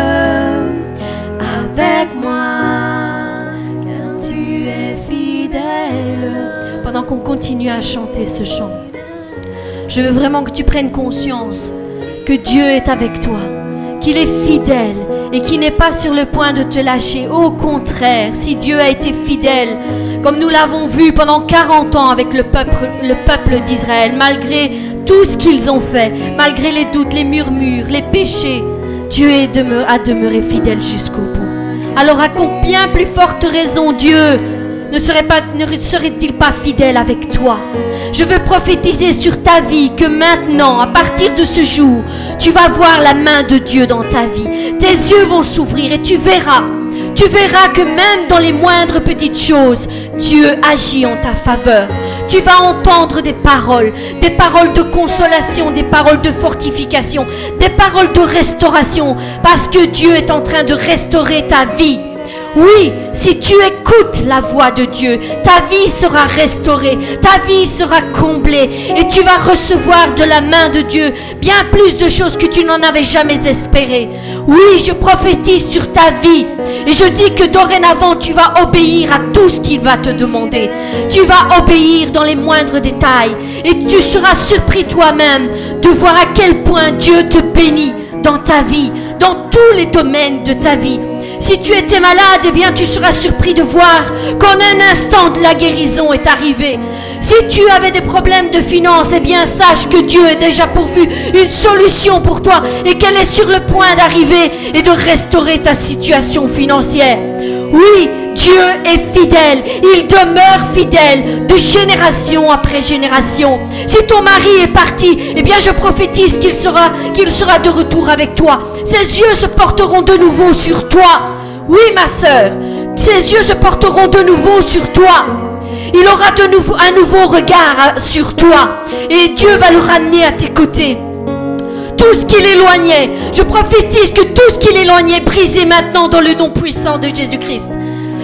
avec moi. Car tu es fidèle. pendant qu'on continue à chanter ce chant. Je veux vraiment que tu prennes conscience que Dieu est avec toi, qu'il est fidèle et qu'il n'est pas sur le point de te lâcher. Au contraire, si Dieu a été fidèle, comme nous l'avons vu pendant 40 ans avec le peuple, le peuple d'Israël, malgré tout ce qu'ils ont fait, malgré les doutes, les murmures, les péchés, Dieu est a demeuré fidèle jusqu'au bout. Alors à combien plus forte raison Dieu ne serait-il pas fidèle avec toi? Je veux prophétiser sur ta vie que maintenant, à partir de ce jour, tu vas voir la main de Dieu dans ta vie. Tes yeux vont s'ouvrir et tu verras. Tu verras que même dans les moindres petites choses, Dieu agit en ta faveur. Tu vas entendre des paroles, des paroles de consolation, des paroles de fortification, des paroles de restauration, parce que Dieu est en train de restaurer ta vie. Oui, si tu écoutes la voix de Dieu, ta vie sera restaurée, ta vie sera comblée et tu vas recevoir de la main de Dieu bien plus de choses que tu n'en avais jamais espéré. Oui, je prophétise sur ta vie et je dis que dorénavant tu vas obéir à tout ce qu'il va te demander. Tu vas obéir dans les moindres détails et tu seras surpris toi-même de voir à quel point Dieu te bénit dans ta vie, dans tous les domaines de ta vie. Si tu étais malade, eh bien tu seras surpris de voir qu'en un instant la guérison est arrivée. Si tu avais des problèmes de finances, eh bien sache que Dieu a déjà pourvu une solution pour toi et qu'elle est sur le point d'arriver et de restaurer ta situation financière. Oui, Dieu est fidèle, il demeure fidèle de génération après génération. Si ton mari est parti, eh bien je prophétise qu'il sera, qu'il de retour avec toi. Ses yeux se porteront de nouveau sur toi. Oui, ma sœur, ses yeux se porteront de nouveau sur toi. Il aura de nouveau un nouveau regard sur toi et Dieu va le ramener à tes côtés tout ce qui l'éloignait. Je prophétise que tout ce qui l'éloignait brisé maintenant dans le nom puissant de Jésus-Christ.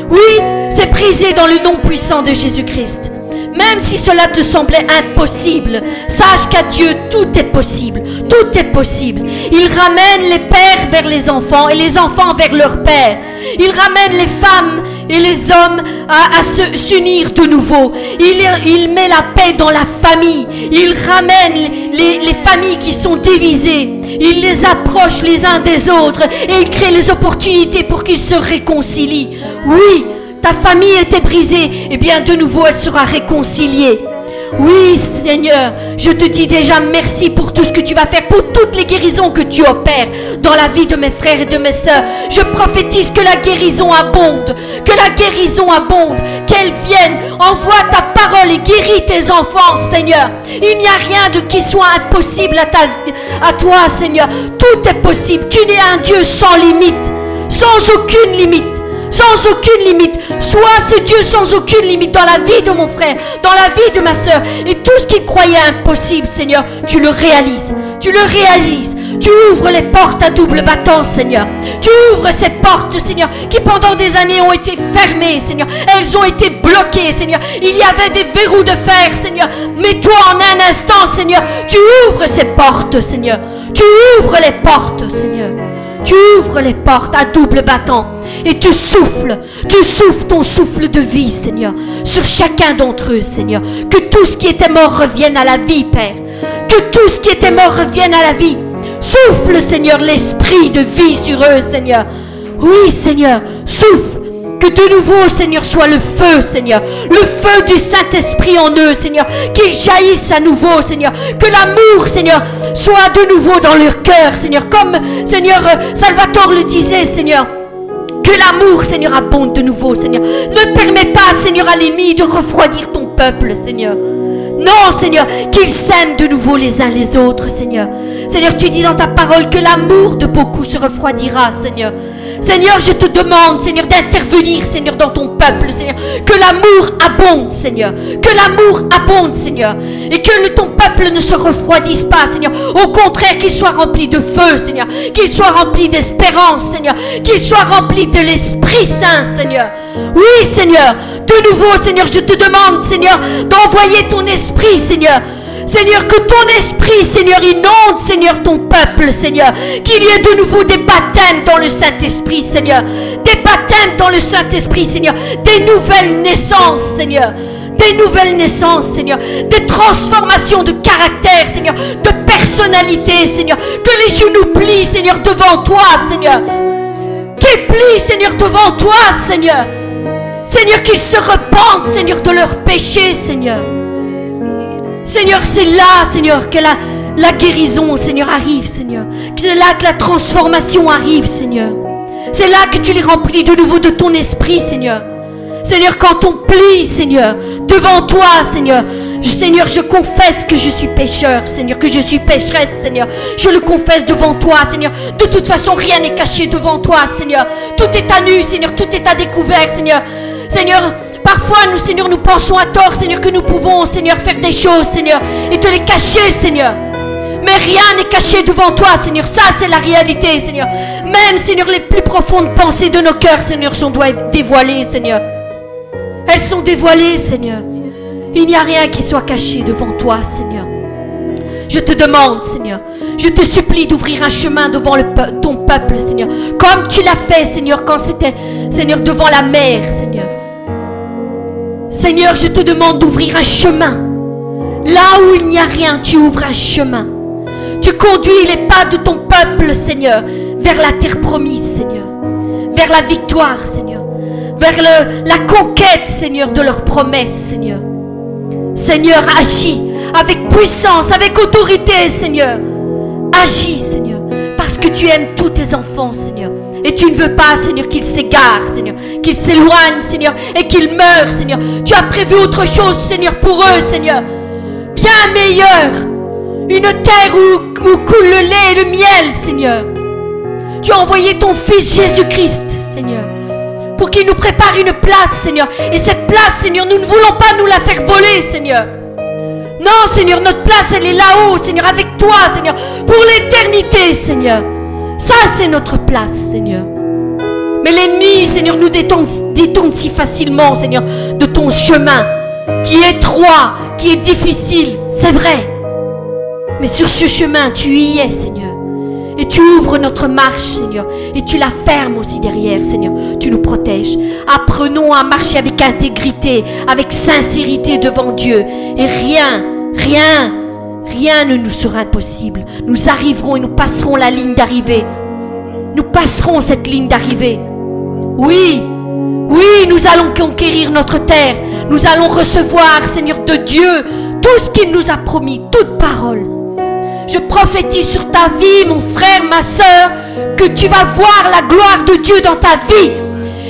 Oui, c'est brisé dans le nom puissant de Jésus-Christ. Même si cela te semblait impossible, sache qu'à Dieu tout est possible. Tout est possible. Il ramène les pères vers les enfants et les enfants vers leurs pères. Il ramène les femmes et les hommes à, s'unir de nouveau. Il, met la paix dans la famille. Il ramène les, les familles qui sont divisées. Il les approche les uns des autres et il crée les opportunités pour qu'ils se réconcilient. Oui, ta famille était brisée, et bien de nouveau elle sera réconciliée. Oui, Seigneur, je te dis déjà merci pour tout ce que tu vas faire, pour toutes les guérisons que tu opères dans la vie de mes frères et de mes sœurs. Je prophétise que la guérison abonde, que la guérison abonde, qu'elle vienne. Envoie ta parole et guéris tes enfants, Seigneur. Il n'y a rien de qui soit impossible à, à toi, Seigneur. Tout est possible. Tu es un Dieu sans limite, sans aucune limite sans aucune limite. Sois ce Dieu sans aucune limite dans la vie de mon frère, dans la vie de ma soeur. Et tout ce qu'il croyait impossible, Seigneur, tu le réalises. Tu le réalises. Tu ouvres les portes à double battant, Seigneur. Tu ouvres ces portes, Seigneur, qui pendant des années ont été fermées, Seigneur. Elles ont été bloquées, Seigneur. Il y avait des verrous de fer, Seigneur. Mais toi, en un instant, Seigneur, tu ouvres ces portes, Seigneur. Tu ouvres les portes, Seigneur. Tu ouvres les portes à double battant et tu souffles, tu souffles ton souffle de vie, Seigneur, sur chacun d'entre eux, Seigneur. Que tout ce qui était mort revienne à la vie, Père. Que tout ce qui était mort revienne à la vie. Souffle, Seigneur, l'esprit de vie sur eux, Seigneur. Oui, Seigneur, souffle. Que de nouveau, Seigneur, soit le feu, Seigneur. Le feu du Saint-Esprit en eux, Seigneur. Qu'il jaillisse à nouveau, Seigneur. Que l'amour, Seigneur, soit de nouveau dans leur cœur, Seigneur. Comme, Seigneur, Salvatore le disait, Seigneur. Que l'amour, Seigneur, abonde de nouveau, Seigneur. Ne permets pas, Seigneur, à l'ennemi de refroidir ton peuple, Seigneur. Non, Seigneur, qu'ils s'aiment de nouveau les uns les autres, Seigneur. Seigneur, tu dis dans ta parole que l'amour de beaucoup se refroidira, Seigneur. Seigneur, je te demande, Seigneur, d'intervenir, Seigneur, dans ton peuple, Seigneur. Que l'amour abonde, Seigneur. Que l'amour abonde, Seigneur. Et que ton peuple ne se refroidisse pas, Seigneur. Au contraire, qu'il soit rempli de feu, Seigneur. Qu'il soit rempli d'espérance, Seigneur. Qu'il soit rempli de l'Esprit Saint, Seigneur. Oui, Seigneur. De nouveau, Seigneur, je te demande, Seigneur, d'envoyer ton esprit, Seigneur. Seigneur, que ton esprit, Seigneur, inonde, Seigneur, ton peuple, Seigneur. Qu'il y ait de nouveau des baptêmes dans le Saint-Esprit, Seigneur. Des baptêmes dans le Saint-Esprit, Seigneur. Des nouvelles naissances, Seigneur. Des nouvelles naissances, Seigneur. Des transformations de caractère, Seigneur. De personnalité, Seigneur. Que les genoux plient, Seigneur, devant toi, Seigneur. Qu'ils plient, Seigneur, devant toi, Seigneur. Seigneur, qu'ils se repentent, Seigneur, de leurs péchés, Seigneur. Seigneur, c'est là, Seigneur, que la, la guérison, Seigneur, arrive, Seigneur. C'est là que la transformation arrive, Seigneur. C'est là que tu les remplis de nouveau de ton esprit, Seigneur. Seigneur, quand on plie, Seigneur, devant toi, Seigneur, Seigneur, je confesse que je suis pécheur, Seigneur, que je suis pécheresse, Seigneur. Je le confesse devant toi, Seigneur. De toute façon, rien n'est caché devant toi, Seigneur. Tout est à nu, Seigneur. Tout est à découvert, Seigneur. Seigneur, parfois nous, Seigneur, nous pensons à tort, Seigneur, que nous pouvons, Seigneur, faire des choses, Seigneur, et te les cacher, Seigneur. Mais rien n'est caché devant toi, Seigneur. Ça, c'est la réalité, Seigneur. Même, Seigneur, les plus profondes pensées de nos cœurs, Seigneur, sont dévoilées, Seigneur. Elles sont dévoilées, Seigneur. Il n'y a rien qui soit caché devant toi, Seigneur. Je te demande, Seigneur, je te supplie d'ouvrir un chemin devant ton peuple, Seigneur. Comme tu l'as fait, Seigneur, quand c'était, Seigneur, devant la mer, Seigneur. Seigneur, je te demande d'ouvrir un chemin. Là où il n'y a rien, tu ouvres un chemin. Tu conduis les pas de ton peuple, Seigneur, vers la terre promise, Seigneur. Vers la victoire, Seigneur. Vers la conquête, Seigneur, de leurs promesses, Seigneur. Seigneur, agis avec puissance, avec autorité, Seigneur. Agis, Seigneur, parce que tu aimes tous tes enfants, Seigneur. Et tu ne veux pas, Seigneur, qu'ils s'égarent, Seigneur, qu'ils s'éloignent, Seigneur, et qu'ils meurent, Seigneur. Tu as prévu autre chose, Seigneur, pour eux, Seigneur. Bien meilleur. Une terre où, où coule le lait et le miel, Seigneur. Tu as envoyé ton Fils Jésus-Christ, Seigneur, pour qu'il nous prépare une place, Seigneur. Et cette place, Seigneur, nous ne voulons pas nous la faire voler, Seigneur. Non, Seigneur, notre place, elle est là-haut, Seigneur, avec toi, Seigneur, pour l'éternité, Seigneur. Ça, c'est notre place, Seigneur. Mais l'ennemi, Seigneur, nous détourne, si facilement, Seigneur, de ton chemin, qui est étroit, qui est difficile, c'est vrai. Mais sur ce chemin, tu y es, Seigneur. Et tu ouvres notre marche, Seigneur. Et tu la fermes aussi derrière, Seigneur. Tu nous protèges. Apprenons à marcher avec intégrité, avec sincérité devant Dieu. Et rien, rien, rien ne nous sera impossible. Nous arriverons et nous passerons la ligne d'arrivée. Nous passerons cette ligne d'arrivée. Oui, oui, nous allons conquérir notre terre. Nous allons recevoir, Seigneur de Dieu, tout ce qu'il nous a promis, toute parole. Je prophétise sur ta vie, mon frère, ma soeur, que tu vas voir la gloire de Dieu dans ta vie.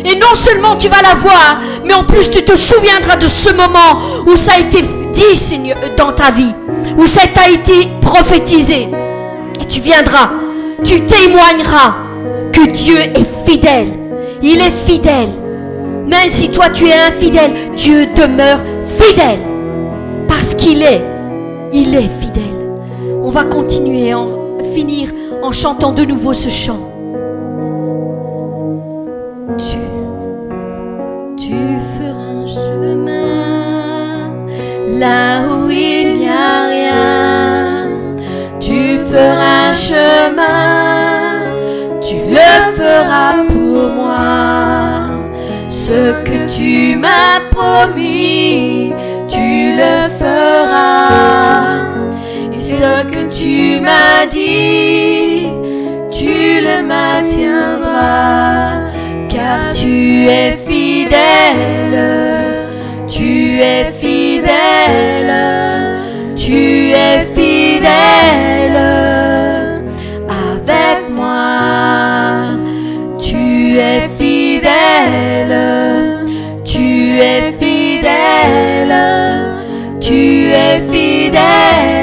Et non seulement tu vas la voir, mais en plus tu te souviendras de ce moment où ça a été dit, dans ta vie, où ça a été prophétisé. Et tu viendras, tu témoigneras que Dieu est fidèle. Il est fidèle. Même si toi tu es infidèle, Dieu demeure fidèle. Parce qu'il est, il est fidèle. On va continuer, en finir en chantant de nouveau ce chant. Tu feras un chemin là où il n'y a rien. Tu feras un chemin, tu le feras pour moi. Ce que tu m'as promis, tu le feras ce que tu m'as dit, tu le maintiendras, car tu es fidèle, tu es fidèle, tu es fidèle avec moi, tu es fidèle, tu es fidèle, tu es fidèle.